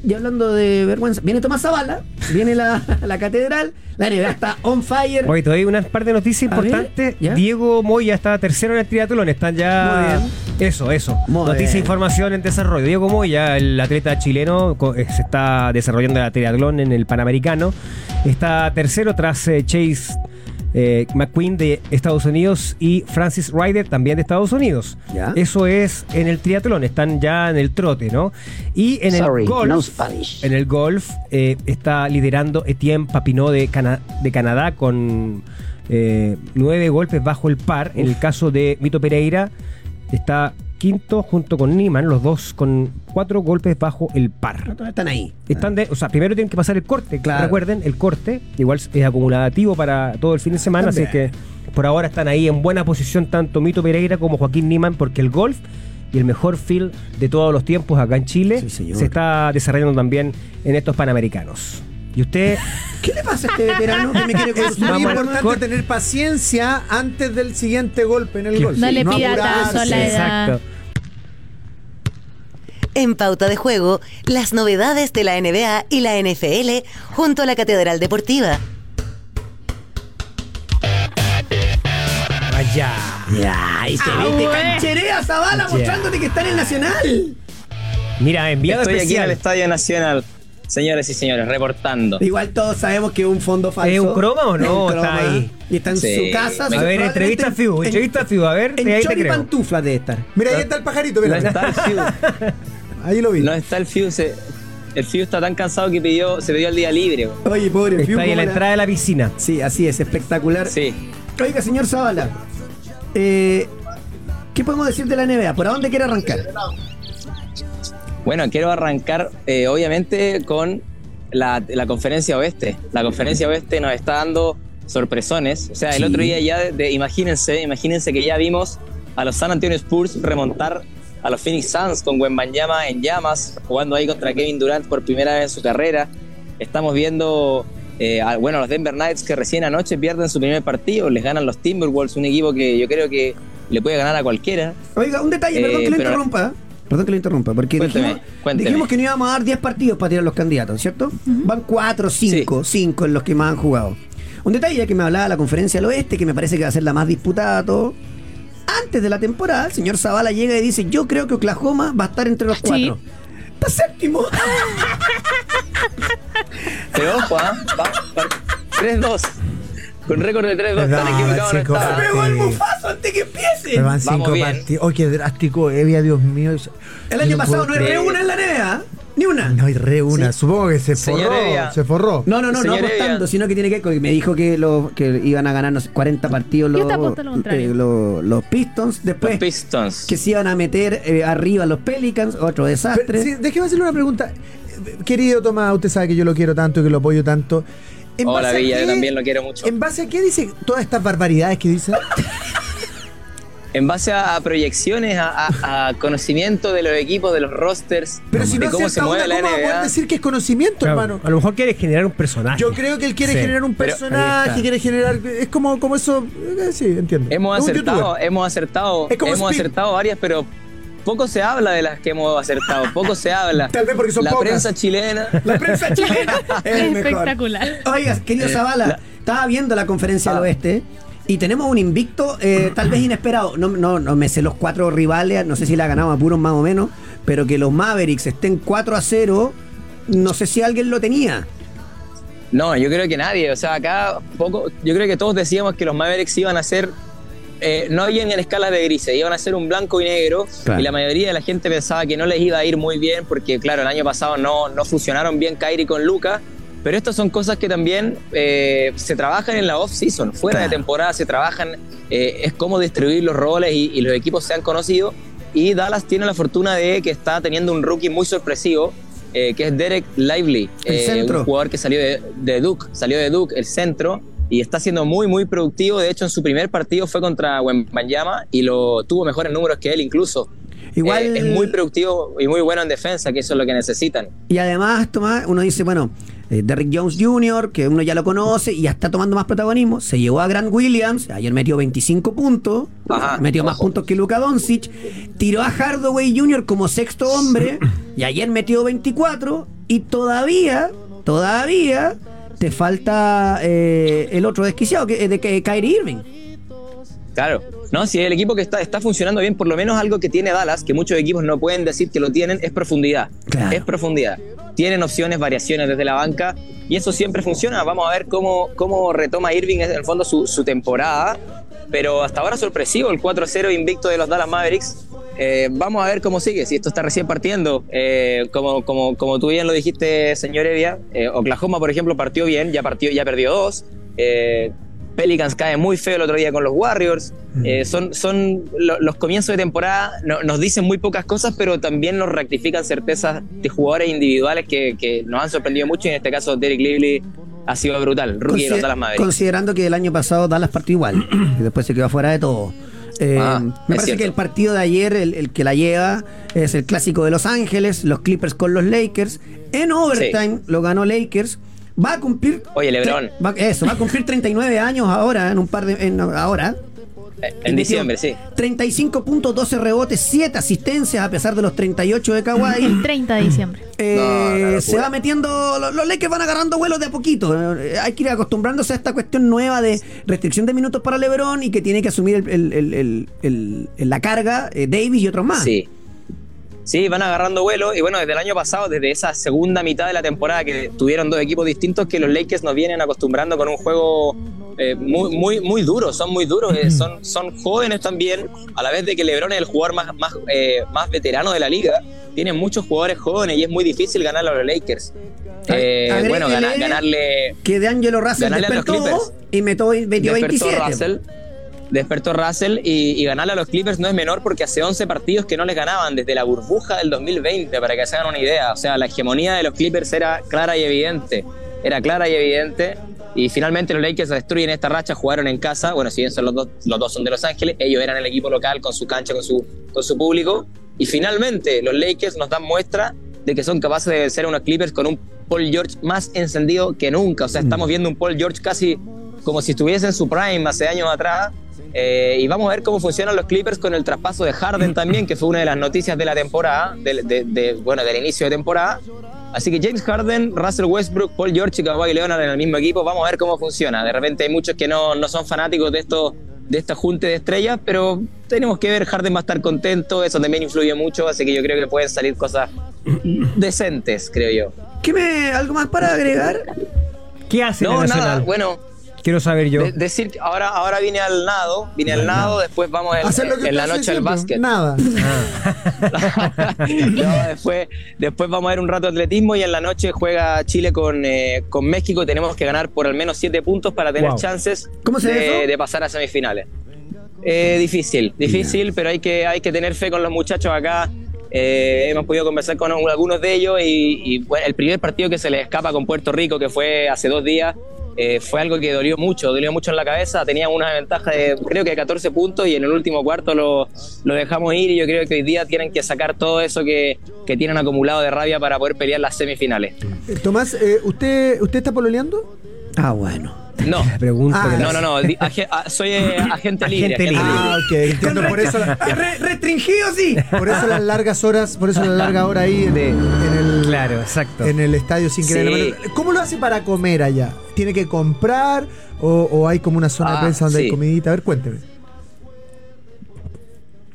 Y hablando de vergüenza, viene Tomás Zavala, viene la, la catedral, la NBA está on fire. Oye, todavía hay una par de noticias ver, importantes. ¿ya? Diego Moya está tercero en el triatlón. Están ya. Muy Eso, eso. Muy Noticia e información en desarrollo. Diego Moya, el atleta chileno, eh, se está desarrollando el triatlón en el Panamericano. Está tercero tras eh, Chase eh, McQueen de Estados Unidos y Francis Ryder también de Estados Unidos. Ya. Eso es en el triatlón. Están ya en el trote, ¿no? Y en Sorry, el golf. no Spanish. En el golf eh, está liderando Etienne Papineau de, Cana- de Canadá con eh, nueve golpes bajo el par. En el caso de Mito Pereira está quinto junto con Niman, los dos con cuatro golpes bajo el par. Están ahí. Están de, o sea, primero tienen que pasar el corte. Claro. Recuerden, el corte igual es acumulativo para todo el fin de semana, así que por ahora están ahí en buena posición tanto Mito Pereira como Joaquín Niman, porque el golf y el mejor field de todos los tiempos acá en Chile Sí, se está desarrollando también en estos panamericanos. Y usted, ¿Qué le pasa a este veterano que me quiere Es muy? Vamos importante tener paciencia antes del siguiente golpe en el Que- gol. No le pida tanto a la edad. exacto. En Pauta de Juego, las novedades de la NBA y la NFL junto a la Catedral Deportiva. Allá. Ya, y te, te cancherea Zavala Ya. mostrándote que está en el Nacional. Mira, enviado Estoy aquí en el especial. Estadio Nacional. Señores y señores, reportando. Igual todos sabemos que es un fondo falso. ¿Es un croma o no? Está ahí. Y está en Sí. su casa. A ver, entrevista a Fiu, en- entrevista a Fiu, a ver, En ahí te creo. pantuflas de estar. Mira, ahí está el pajarito, No mira. está el Fiu. Ahí lo vi. No está el Fiu. se- el Fiu está tan cansado que pidió, se pidió el día libre. Oye, pobre Fiu, Está ahí en la ¿cómo la- entrada de la piscina. Sí, así es, espectacular. Sí. Oiga, señor Zavala, eh, ¿qué podemos decir de la NBA? ¿Por a dónde quiere arrancar? Bueno, quiero arrancar eh, obviamente con la, la conferencia oeste. La conferencia oeste nos está dando sorpresones. O sea, el Sí. otro día ya, de, de- imagínense, imagínense que ya vimos a los San Antonio Spurs remontar a los Phoenix Suns con Wembanyama en llamas, jugando ahí contra Kevin Durant por primera vez en su carrera. Estamos viendo, eh, a- bueno, a los Denver Knights que recién anoche pierden su primer partido, les ganan los Timberwolves, un equipo que yo creo que le puede ganar a cualquiera. Oiga, un detalle, perdón Eh, que lo pero- interrumpa. Perdón que lo interrumpa, porque Cuénteme, dijimos, cuénteme. dijimos que no íbamos a dar 10 partidos para tirar los candidatos, ¿cierto? Van 4, 5, 5 en los que más han jugado. Un detalle ya que me hablaba de la conferencia del oeste, que me parece que va a ser la más disputada todo. Antes de la temporada, el señor Zavala llega y dice, yo creo que Oklahoma va a estar entre los Sí. cuatro. Está séptimo. Pero ojo, ¿ah? Va- va- 3-2. Con récord de 3-2. Están No, equivocados no. ¡Se pegó el bufazo antes que empiece! Me van Vamos cinco bien. partidos. Oh, qué drástico, Evia, Dios mío. El año pasado no hay re creer. una en la NBA, ni una. No hay re una. Supongo que se Señor forró. Evia. Se forró. No, no, no, Señor no apostando, Evia. sino que tiene que ver con que me dijo que, los que iban a ganar no sé, 40 partidos Yo los, te apuesto lo contrario. eh, los, los Pistons, después Los Pistons. que se iban a meter eh, arriba los Pelicans, otro desastre. Pero, sí, déjeme hacerle una pregunta. Querido Tomás, usted sabe que yo lo quiero tanto y que lo apoyo tanto. ¿En Hola, base a Villa, qué- yo también lo quiero mucho. ¿En base a qué dice todas estas barbaridades que dice? En base a, a proyecciones, a, a- a conocimiento de los equipos, de los rosters, Pero si de no cómo se mueve una, la ¿cómo va a poder NBA. decir que es conocimiento, Claro, hermano? a lo mejor quiere generar un personaje. Yo creo que él quiere Sí. generar un personaje, quiere generar. Es como, como eso. eh, sí, entiendo. Hemos acertado, hemos acertado, hemos Speed. acertado varias, pero poco se habla de las que hemos acertado, poco se habla. Tal vez porque son la pocas. prensa chilena. La prensa chilena es el mejor. Espectacular. Oiga, Eh, querido Zavala, estaba viendo la conferencia del Ah. oeste y tenemos un invicto eh, tal vez inesperado. No, no, no me sé los cuatro rivales, no sé si la ganamos a puros más o menos, pero que los Mavericks estén 4 a 0, no sé si alguien lo tenía. No, yo creo que nadie. O sea, acá poco. Yo creo que todos decíamos que los Mavericks iban a ser. Eh, no ni en escala de grises, iban a ser un blanco y negro. Claro. Y la mayoría de la gente pensaba que no les iba a ir muy bien, porque, claro, el año pasado no, no funcionaron bien Kyrie con Luca. Pero estas son cosas que también eh, se trabajan en la off-season. Fuera Claro. de temporada se trabajan. eh, es cómo distribuir los roles y, y los equipos sean conocidos. Y Dallas tiene la fortuna de que está teniendo un rookie muy sorpresivo, eh, que es Derek Lively, El eh, un jugador que salió de, de Duke, salió de Duke, el centro, y está siendo muy, muy productivo. De hecho, en su primer partido fue contra Wembanyama y lo tuvo mejores números que él incluso. Igual- Eh, es muy productivo y muy bueno en defensa, que eso es lo que necesitan. Y además, Tomás, uno dice, bueno, eh, Derrick Jones Jr., que uno ya lo conoce y ya está tomando más protagonismo, se llevó a Grant Williams, ayer metió 25 puntos, Ajá, metió más puntos que Luka Doncic, tiró a Hardaway Jr. como sexto hombre y ayer metió 24 y todavía, todavía te falta eh, el otro desquiciado, que, de que Kyrie Irving. Claro. No, si el equipo que está, está funcionando bien, por lo menos algo que tiene Dallas, que muchos equipos no pueden decir que lo tienen, es profundidad. Claro. Es profundidad. Tienen opciones, variaciones desde la banca, y eso siempre funciona. Vamos a ver cómo, cómo retoma Irving en el fondo su, su temporada. Pero hasta ahora sorpresivo el 4-0 invicto de los Dallas Mavericks. Eh, vamos a ver cómo sigue, si esto está recién partiendo. Eh, como, como, como tú bien lo dijiste, señor Evia, eh, Oklahoma, por ejemplo, partió bien, ya, partió, ya perdió dos. Pelicans cae muy feo el otro día con los Warriors. Eh, son son lo- los comienzos de temporada, no- nos dicen muy pocas cosas, pero también nos rectifican certezas de jugadores individuales que, que nos han sorprendido mucho. Y en este caso, Derek Lively ha sido brutal, rookie de los Dallas Mavericks. Considerando que el año pasado Dallas partió igual y después se quedó fuera de todo. Eh, Ah, me parece cierto. que el partido de ayer, el, el que la lleva, es el clásico de Los Ángeles, los Clippers con los Lakers. En overtime lo ganó Lakers. Va a cumplir. Oye, LeBron. Va- eso, va a cumplir 39 años ahora, en un par de. en- ahora. En diciembre, sí. 35 puntos, 12 rebotes, 7 asistencias a pesar de los 38 de Kawhi. El 30 de diciembre. Eh, No, se va metiendo, los, los Lakers van agarrando vuelos de a poquito. Eh, hay que ir acostumbrándose a esta cuestión nueva de restricción de minutos para LeBron y que tiene que asumir el- el- el- el- el- el- la carga eh, Davis y otros más. Sí. Sí, van agarrando vuelo y bueno, desde el año pasado, desde esa segunda mitad de la temporada que tuvieron dos equipos distintos, que los Lakers nos vienen acostumbrando con un juego eh, muy, muy, muy duro, son muy duros, eh, son, son jóvenes también, a la vez de que LeBron es el jugador más, más, eh, más veterano de la liga, tienen muchos jugadores jóvenes y es muy difícil ganarle a los Lakers. Agréguele bueno, gana- ganarle Que de Angelo Russell Ganarle a los despertó Clippers. y metió metió despertó 27. Russell, despertó Russell y, y ganarle a los Clippers no es menor porque hace 11 partidos que no les ganaban desde la burbuja del 2020, para que se hagan una idea. O sea, la hegemonía de los Clippers era clara y evidente. Era clara y evidente. Y finalmente los Lakers destruyen esta racha, jugaron en casa. Bueno, si bien son los dos, los dos son de Los Ángeles, ellos eran el equipo local con su cancha, con su, con su público. Y finalmente los Lakers nos dan muestra de que son capaces de vencer a unos Clippers con un Paul George más encendido que nunca. O sea, estamos viendo un Paul George casi como si estuviese en su prime hace años atrás. Eh, y vamos a ver cómo funcionan los Clippers con el traspaso de Harden también, que fue una de las noticias de la temporada, de, de- de- bueno, del inicio de temporada. Así que James Harden, Russell Westbrook, Paul George y Kawhi Leonard en el mismo equipo, vamos a ver cómo funciona. De repente hay muchos que no, no son fanáticos de esto de esta junta de estrellas, pero tenemos que ver, Harden va a estar contento, eso también influye mucho, así que yo creo que pueden salir cosas decentes, creo yo. ¿Qué me, ¿Algo más para agregar? ¿Qué hace No, nada, bueno, Quiero saber yo. de- decir ahora, ahora vine al nado, vine al nado, después vamos en, Hacer lo que en la noche al básquet. Nada. No, después, después vamos a ver un rato de atletismo y en la noche juega Chile con, eh, con México. Tenemos que ganar por al menos siete puntos para tener Wow. chances ¿Cómo se ve de, pasar a semifinales. Eh, difícil, difícil, pero hay que, hay que tener fe con los muchachos acá. Eh, hemos podido conversar con algunos de ellos y, y, bueno, el primer partido que se les escapa con Puerto Rico, que fue hace dos días, eh, fue algo que dolió mucho, dolió mucho en la cabeza. Teníamos una ventaja de creo que de 14 puntos y en el último cuarto lo, lo dejamos ir y yo creo que hoy día tienen que sacar todo eso que, que tienen acumulado de rabia para poder pelear las semifinales. Eh, Tomás, eh, ¿usted, ¿usted está pololeando? Ah, bueno. No, pregunta Ah, no, no, no, ah, soy eh, agente libre. Agente libre. Ah, ok. Entiendo, por eso, la- Re- restringido, sí. por eso las largas horas, por eso la larga hora ahí en, De- en el, Claro, exacto. en el estadio sin querer. Sí. ¿Cómo lo hace para comer allá? ¿Tiene que comprar o, o hay como una zona de Ah, prensa donde hay comidita? A ver, cuénteme.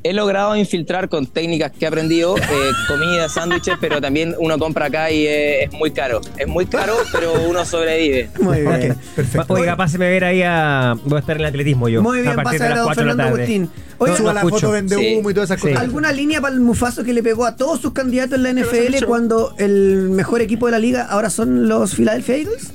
He logrado infiltrar con técnicas que he aprendido, eh, comida, sándwiches, pero también uno compra acá y eh, es muy caro. Es muy caro, pero uno sobrevive. Muy bien. Ok, perfecto. Oiga, páseme a ver ahí a. Voy a estar en el atletismo yo. Muy bien, a partir de las a don 4 de la Fernando tarde. Agustín. Oiga, no la foto, vende Sí. humo y todas esas Sí. cosas. ¿Alguna línea para el mufazo que le pegó a todos sus candidatos en la NFL cuando el mejor equipo de la liga ahora son los Philadelphia Eagles?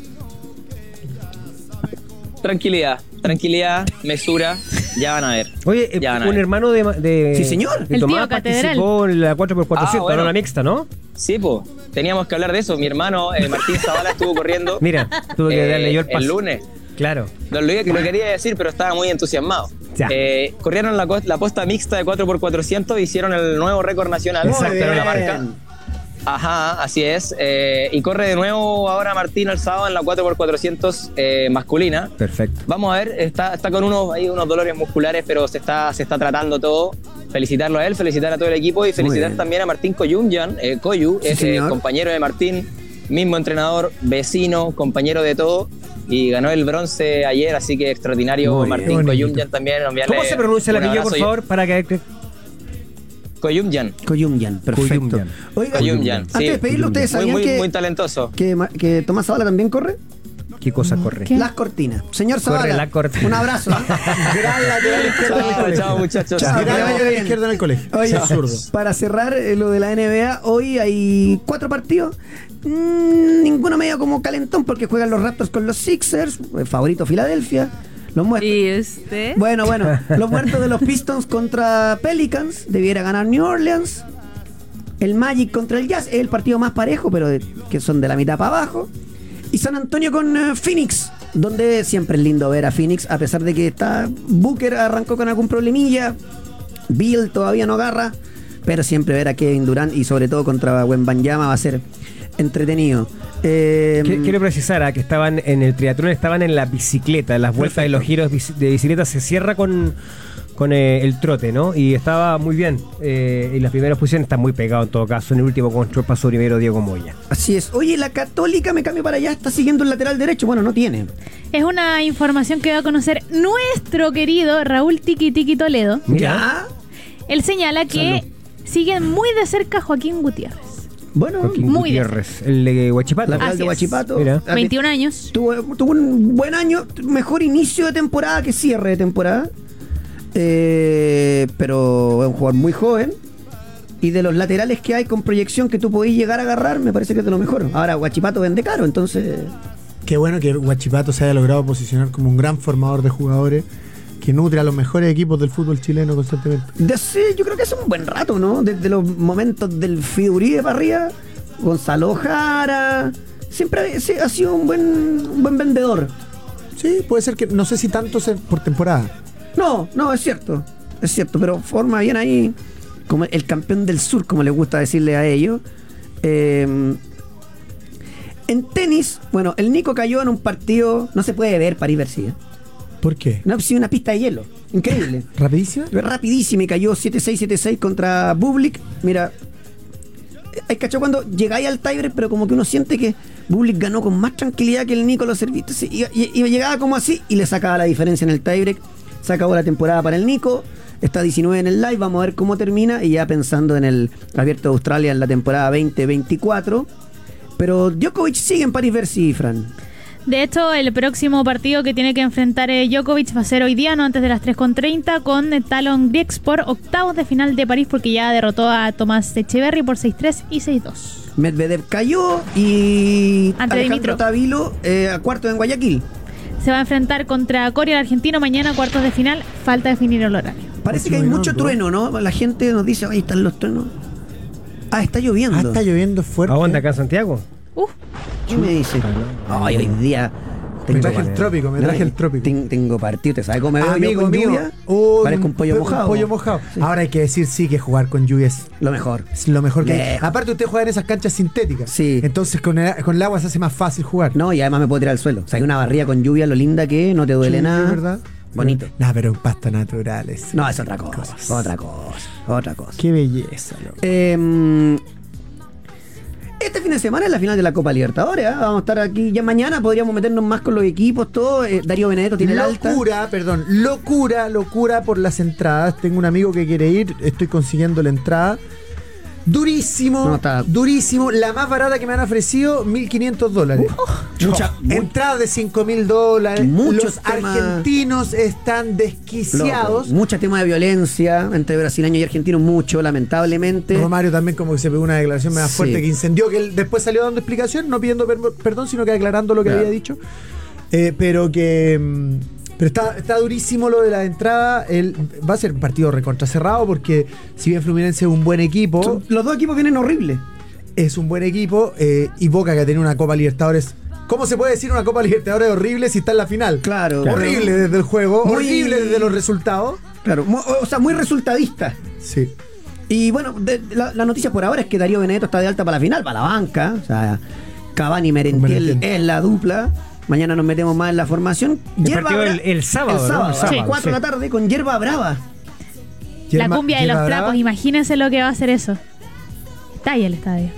Tranquilidad, tranquilidad, mesura, ya van a ver. Oye, eh, Ya van a un ver. hermano de, de. Sí, señor. de El Tomás tío catedral. participó en la 4x400, Ah, bueno. no la mixta, ¿no? Sí, pues, teníamos que hablar de eso. Mi hermano eh, Martín Zavala estuvo corriendo Mira, tuve que eh, darle yo el pase. lunes. Claro. No, lo, lo quería decir, pero estaba muy entusiasmado. Ya. Eh, corrieron la, la posta mixta de 4x400 hicieron el nuevo récord nacional. Exacto, la bien. marca. Ajá, así es. Eh, y corre de nuevo ahora Martín el sábado en la 4x400 eh, masculina. Perfecto. Vamos a ver, está, está con unos, hay unos dolores musculares, pero se está, se está tratando todo. Felicitarlo a él, felicitar a todo el equipo y felicitar también a Martín Koyunjan, eh, Koyu, Sí, es señor. compañero de Martín, mismo entrenador, vecino, compañero de todo. Y ganó el bronce ayer, así que extraordinario Muy. Martín. Koyunjan también. enviarle ¿Cómo se pronuncia el apellido, por favor? Para que. Koyunjan. Koyumyan, perfecto. Koyumyan. Oiga, Koyumyan, antes sí. de despedirlo, ¿ustedes Muy, sabían muy, que, muy talentoso. que, que Tomás Zavala también corre? ¿Qué cosa corre? ¿Qué? Las cortinas. Señor Corre Zavala, la cortina. un abrazo. ¿ah? Gran lateral izquierdo en el Chao, colegio. chao, muchachos. Chao. Lateral bien. izquierdo en el colegio. Oye, Es zurdo. para cerrar eh, lo de la NBA, hoy hay cuatro partidos. Mm, ninguno medio como calentón porque juegan los Raptors con los Sixers, el favorito Filadelfia. Los muertos. ¿Y usted? Bueno, bueno, los muertos de los Pistons contra Pelicans, debiera ganar New Orleans. El Magic contra el Jazz es el partido más parejo, pero de- que son de la mitad para abajo. Y San Antonio con eh, Phoenix, donde siempre es lindo ver a Phoenix, a pesar de que está Booker arrancó con algún problemilla, Bill todavía no agarra, pero siempre ver a Kevin Durant y sobre todo contra Wembanyama va a ser entretenido. Eh, Qu- Quiero precisar ah, que estaban en el triatlón, estaban en la bicicleta, las vueltas y los giros de bicicleta se cierra con, con eh, el trote, ¿no? Y estaba muy bien. Eh, y las primeras posiciones están muy pegados en todo caso. En el último control pasó primero Diego Moya. Así es. Oye, la Católica me cambio para allá, está siguiendo el lateral derecho. Bueno, no tiene. Es una información que va a conocer nuestro querido Raúl Tiki Tiki Toledo. Mira. Ya. Él señala que siguen muy de cerca a Joaquín Gutiérrez. Bueno, Joaquín Muy de Gutiérrez, el de Huachipato. lateral Así de. Huachipato. Mira. Ah, 21 años. Tuvo, tuvo un buen año, mejor inicio de temporada que cierre de temporada. Eh, pero es un jugador muy joven. Y de los laterales que hay con proyección que tú podés llegar a agarrar, me parece que es de lo mejor. Ahora, Guachipato vende caro, entonces. Qué bueno que Huachipato se haya logrado posicionar como un gran formador de jugadores que nutre a los mejores equipos del fútbol chileno constantemente. De hace- yo creo que hace un buen rato, ¿no? Desde los momentos del Fidurí para arriba, Gonzalo Jara. Siempre ha- sí, ha sido un buen, un buen vendedor. Sí, puede ser que no sé si tanto se- por temporada. No, no, es cierto. Es cierto, pero forma bien ahí como el campeón del sur, como les gusta decirle a ellos. Eh, en tenis, bueno, el Nico cayó en un partido, no se puede ver París Bercy, ¿eh? ¿Por qué? No, sí, una pista de hielo. Increíble. ¿Rapidísima? Rapidísima y cayó 7-6, 7-6 contra Bublik. Mira, hay cachado cuando llegáis al tiebreak, pero como que uno siente que Bublik ganó con más tranquilidad que el Nico los servicios. Y, y- y llegaba como así y le sacaba la diferencia en el tiebreak. Se acabó la temporada para el Nico. Está 19 en el live, vamos a ver cómo termina. Y ya pensando en el Abierto de Australia en la temporada 2024. Pero Djokovic sigue en París Bercy, Fran. De hecho, el próximo partido que tiene que enfrentar eh, Djokovic va a ser hoy día, no antes de las 3.30, con eh, Talon Griegs por octavos de final de París, porque ya derrotó a Tomás Echeverry por 6-3 y 6-2. Medvedev cayó y Ante Alejandro. Tavilo eh, a cuarto en Guayaquil. Se va a enfrentar contra Corea, el argentino, mañana cuartos de final. Falta definir el horario. Parece que hay mucho trueno, ¿no? La gente nos dice, ahí están los truenos. Ah, está lloviendo. Ah, está lloviendo fuerte. ¿A dónde acá en Santiago? Uf, ¿Qué me dice? Ay, hoy día. Me traje el trópico, me traje el trópico. Ten- Tengo partido, ¿te sabes cómo me veo yo Amigo con mío, lluvia? un- Parezco un pollo un mojado. pollo mojado. Sí. Ahora hay que decir sí que jugar con lluvia es Lo mejor. es lo mejor que hay. Aparte usted juega en esas canchas sintéticas. Sí. Entonces con el, con el agua se hace más fácil jugar. No, y además me puedo tirar al suelo. O sea, hay una barría con lluvia, lo linda que es, no te duele Sí, nada. ¿verdad? Bonito. Nah, pero un pasto natural es. No, es otra cosa. Otra cosa. Otra cosa. Qué belleza, loco. Eh, este fin de semana es la final de la Copa Libertadores. ¿ah? Vamos a estar aquí. Ya mañana podríamos meternos más con los equipos, todo. Eh, Darío Benedetto tiene el alta. Locura, perdón, locura, locura por las entradas. Tengo un amigo que quiere ir, estoy consiguiendo la entrada. Durísimo, No, está- durísimo. La más barata que me han ofrecido, 1.500 dólares. Mucha- mu- Entradas de 5.000 dólares. Muchos Los temas- argentinos están desquiciados. Loco. Mucho tema de violencia entre brasileños y argentinos, mucho, lamentablemente. Romario también como que se pegó una declaración más Sí. fuerte que incendió, que él después salió dando explicación, no pidiendo per- perdón, sino que aclarando lo que Claro. había dicho. Eh, pero que... mm, Pero está, está durísimo lo de la entrada. El, va a ser un partido recontra cerrado porque si bien Fluminense es un buen equipo, Son- los dos equipos vienen horribles. es un buen equipo eh, y Boca que tiene una Copa Libertadores. ¿Cómo se puede decir una Copa Libertadores horrible si está en la final? Claro. Horrible Claro. desde el juego, Muy- horrible desde los resultados. Claro, o sea, muy resultadista. Sí. Y bueno, de- la, la noticia por ahora es que Darío Benedetto está de alta para la final, para la banca. O sea, Cavani y Merentiel Merentiel. es la dupla. Mañana nos metemos más en la formación. El partido el- el sábado, El ¿no? sábado, El sábado, sí, 4 de la tarde con Hierba Brava. la cumbia de los Brava. imagínense lo que va a hacer eso. Está ahí el estadio.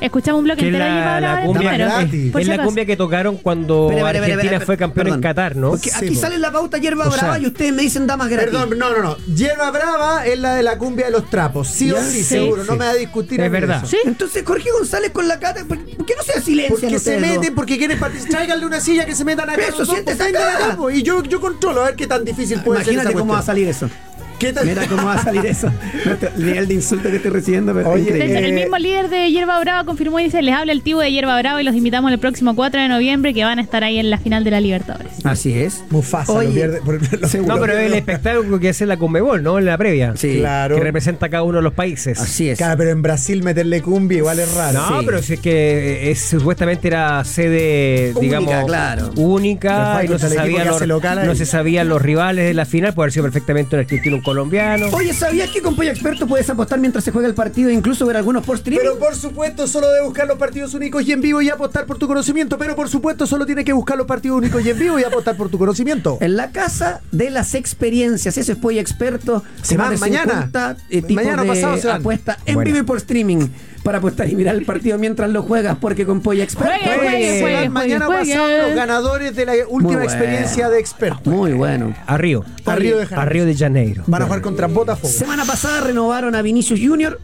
Escuchamos un bloque Que entero la, la cumbia, pero, gratis. es la cumbia que tocaron cuando espera, espera, Argentina fue campeón perdón. en Qatar, ¿no? Porque aquí sale la pauta Hierba O sea, Brava y ustedes me dicen damas gratis. Perdón, no, no, no. Hierba Brava es la de la cumbia de los trapos. Sí o sí, sí. seguro. No me va a discutir. Es verdad. eso. Sí. Entonces Jorge González con la cata, ¿por qué no se silencian Porque se meten, porque quieren participar. Tráiganle una silla que se metan acá. Eso, siéntese pues, acá. Y yo, yo controlo, a ver qué tan difícil puede Imagínate ser esa cómo va a salir eso. ¿Qué tal? Mira cómo va a salir eso. El nivel de insulto que estoy recibiendo, pero Oye, el Eh, mismo líder de Hierba Brava confirmó y dice, les habla el tío de Hierba Brava y los invitamos el próximo 4 de noviembre que van a estar ahí en la final de la Libertadores. Así es. Mufasa Oye, lo pierde. por- lo- seguro. No, pero es el espectáculo que hace la Conmebol, ¿no? En la previa. Sí. Claro. Que representa a cada uno de los países. Así es. Claro, pero en Brasil meterle cumbia igual es raro. No, Sí. pero si es que es, supuestamente era sede, Única, digamos, claro. única, no se, sabía los, no se sabían los rivales de la final, puede haber sido perfectamente un argentino un colombiano. Oye, ¿sabías que con Pollo Experto puedes apostar mientras se juega el partido e incluso ver algunos por streaming? Pero por supuesto, solo debe buscar los partidos únicos y en vivo y apostar por tu conocimiento. Pero por supuesto, solo tiene que buscar los partidos únicos y en vivo y apostar por tu conocimiento. En la casa de las experiencias, ese es Pollo Experto. Se van mañana. 50, eh, Mañana de pasado se van. apuesta en Bueno. vivo y por streaming. para apostar y mirar el partido mientras lo juegas, porque con Polla Expert. Juegue, juegue, juegue, Mañana juegue. pasado los ganadores de la última bueno. experiencia de expertos. Muy bueno. A Río. A Río de Janeiro. A Río de Janeiro. Van a jugar contra Botafogo. Semana pasada renovaron a Vinicius Junior.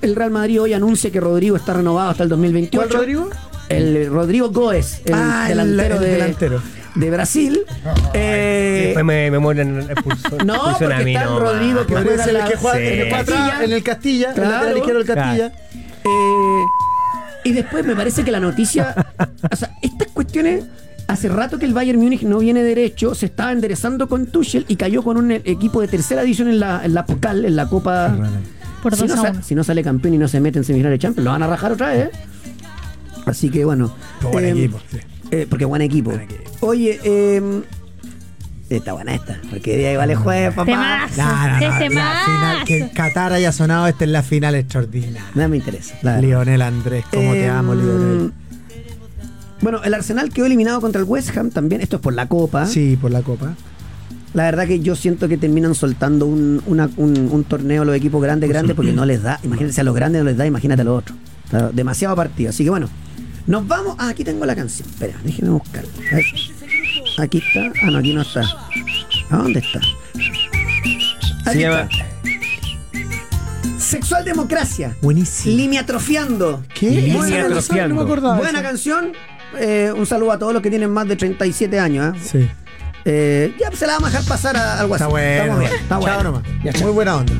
El Real Madrid hoy anuncia que Rodrigo está renovado hasta el 2028. ¿Cuál Rodrigo? El Rodrigo Goes, el Ah, el- delantero, el de, delantero. de Brasil. Eh, Después me, me mueren expulsión. No, expulsión a porque mí, está el no, Rodrigo que juega el la- que juega Sí. en el Castilla. en el Castilla, Claro. el lateral izquierdo del Castilla. Eh, y después me parece que la noticia. o sea, estas cuestiones. Hace rato que el Bayern Múnich no viene derecho, se estaba enderezando con Tuchel y cayó con un equipo de tercera división en la, en la Pokal, en la Copa. Por si, 2 no a sa- 1. si no sale campeón y no se mete en semifinales de Champions, lo van a rajar otra vez. ¿eh? Así que bueno. Pero buen em, equipo, sí. eh, porque buen equipo. Buen equipo. Oye, eh, está buena esta. Porque día igual es jueves, papá. Temazo. No, no, no, la final, que. Qatar haya sonado, esta es la final extraordinaria. No me interesa. Lionel Andrés, cómo te Eh, amo, Lionel. Bueno, el Arsenal quedó eliminado contra el West Ham también. Esto es por la Copa. Sí, por la copa. La verdad que yo siento que terminan soltando un, una- un- un torneo a los equipos grandes, grandes, porque no les da. Imagínense a los grandes no les da, imagínate a los otros. Está demasiado partido. Así que bueno, nos vamos. Ah, aquí tengo la canción. Espera, déjeme buscarla. Aquí está. Ah, no, aquí no está. ¿A dónde está? Se Aquí llama. está. Sexual democracia. Buenísimo. Limiatrofiando. ¿Qué? Línea Esa no la- atrofiando. No me acordaba. Buena canción. Eh, un saludo a todos los que tienen más de 37 años. ¿eh? Sí. Eh, ya se la vamos a dejar pasar a- al Está WhatsApp. bueno. Está Chao bueno. nomás. Ya, chao. Muy buena onda.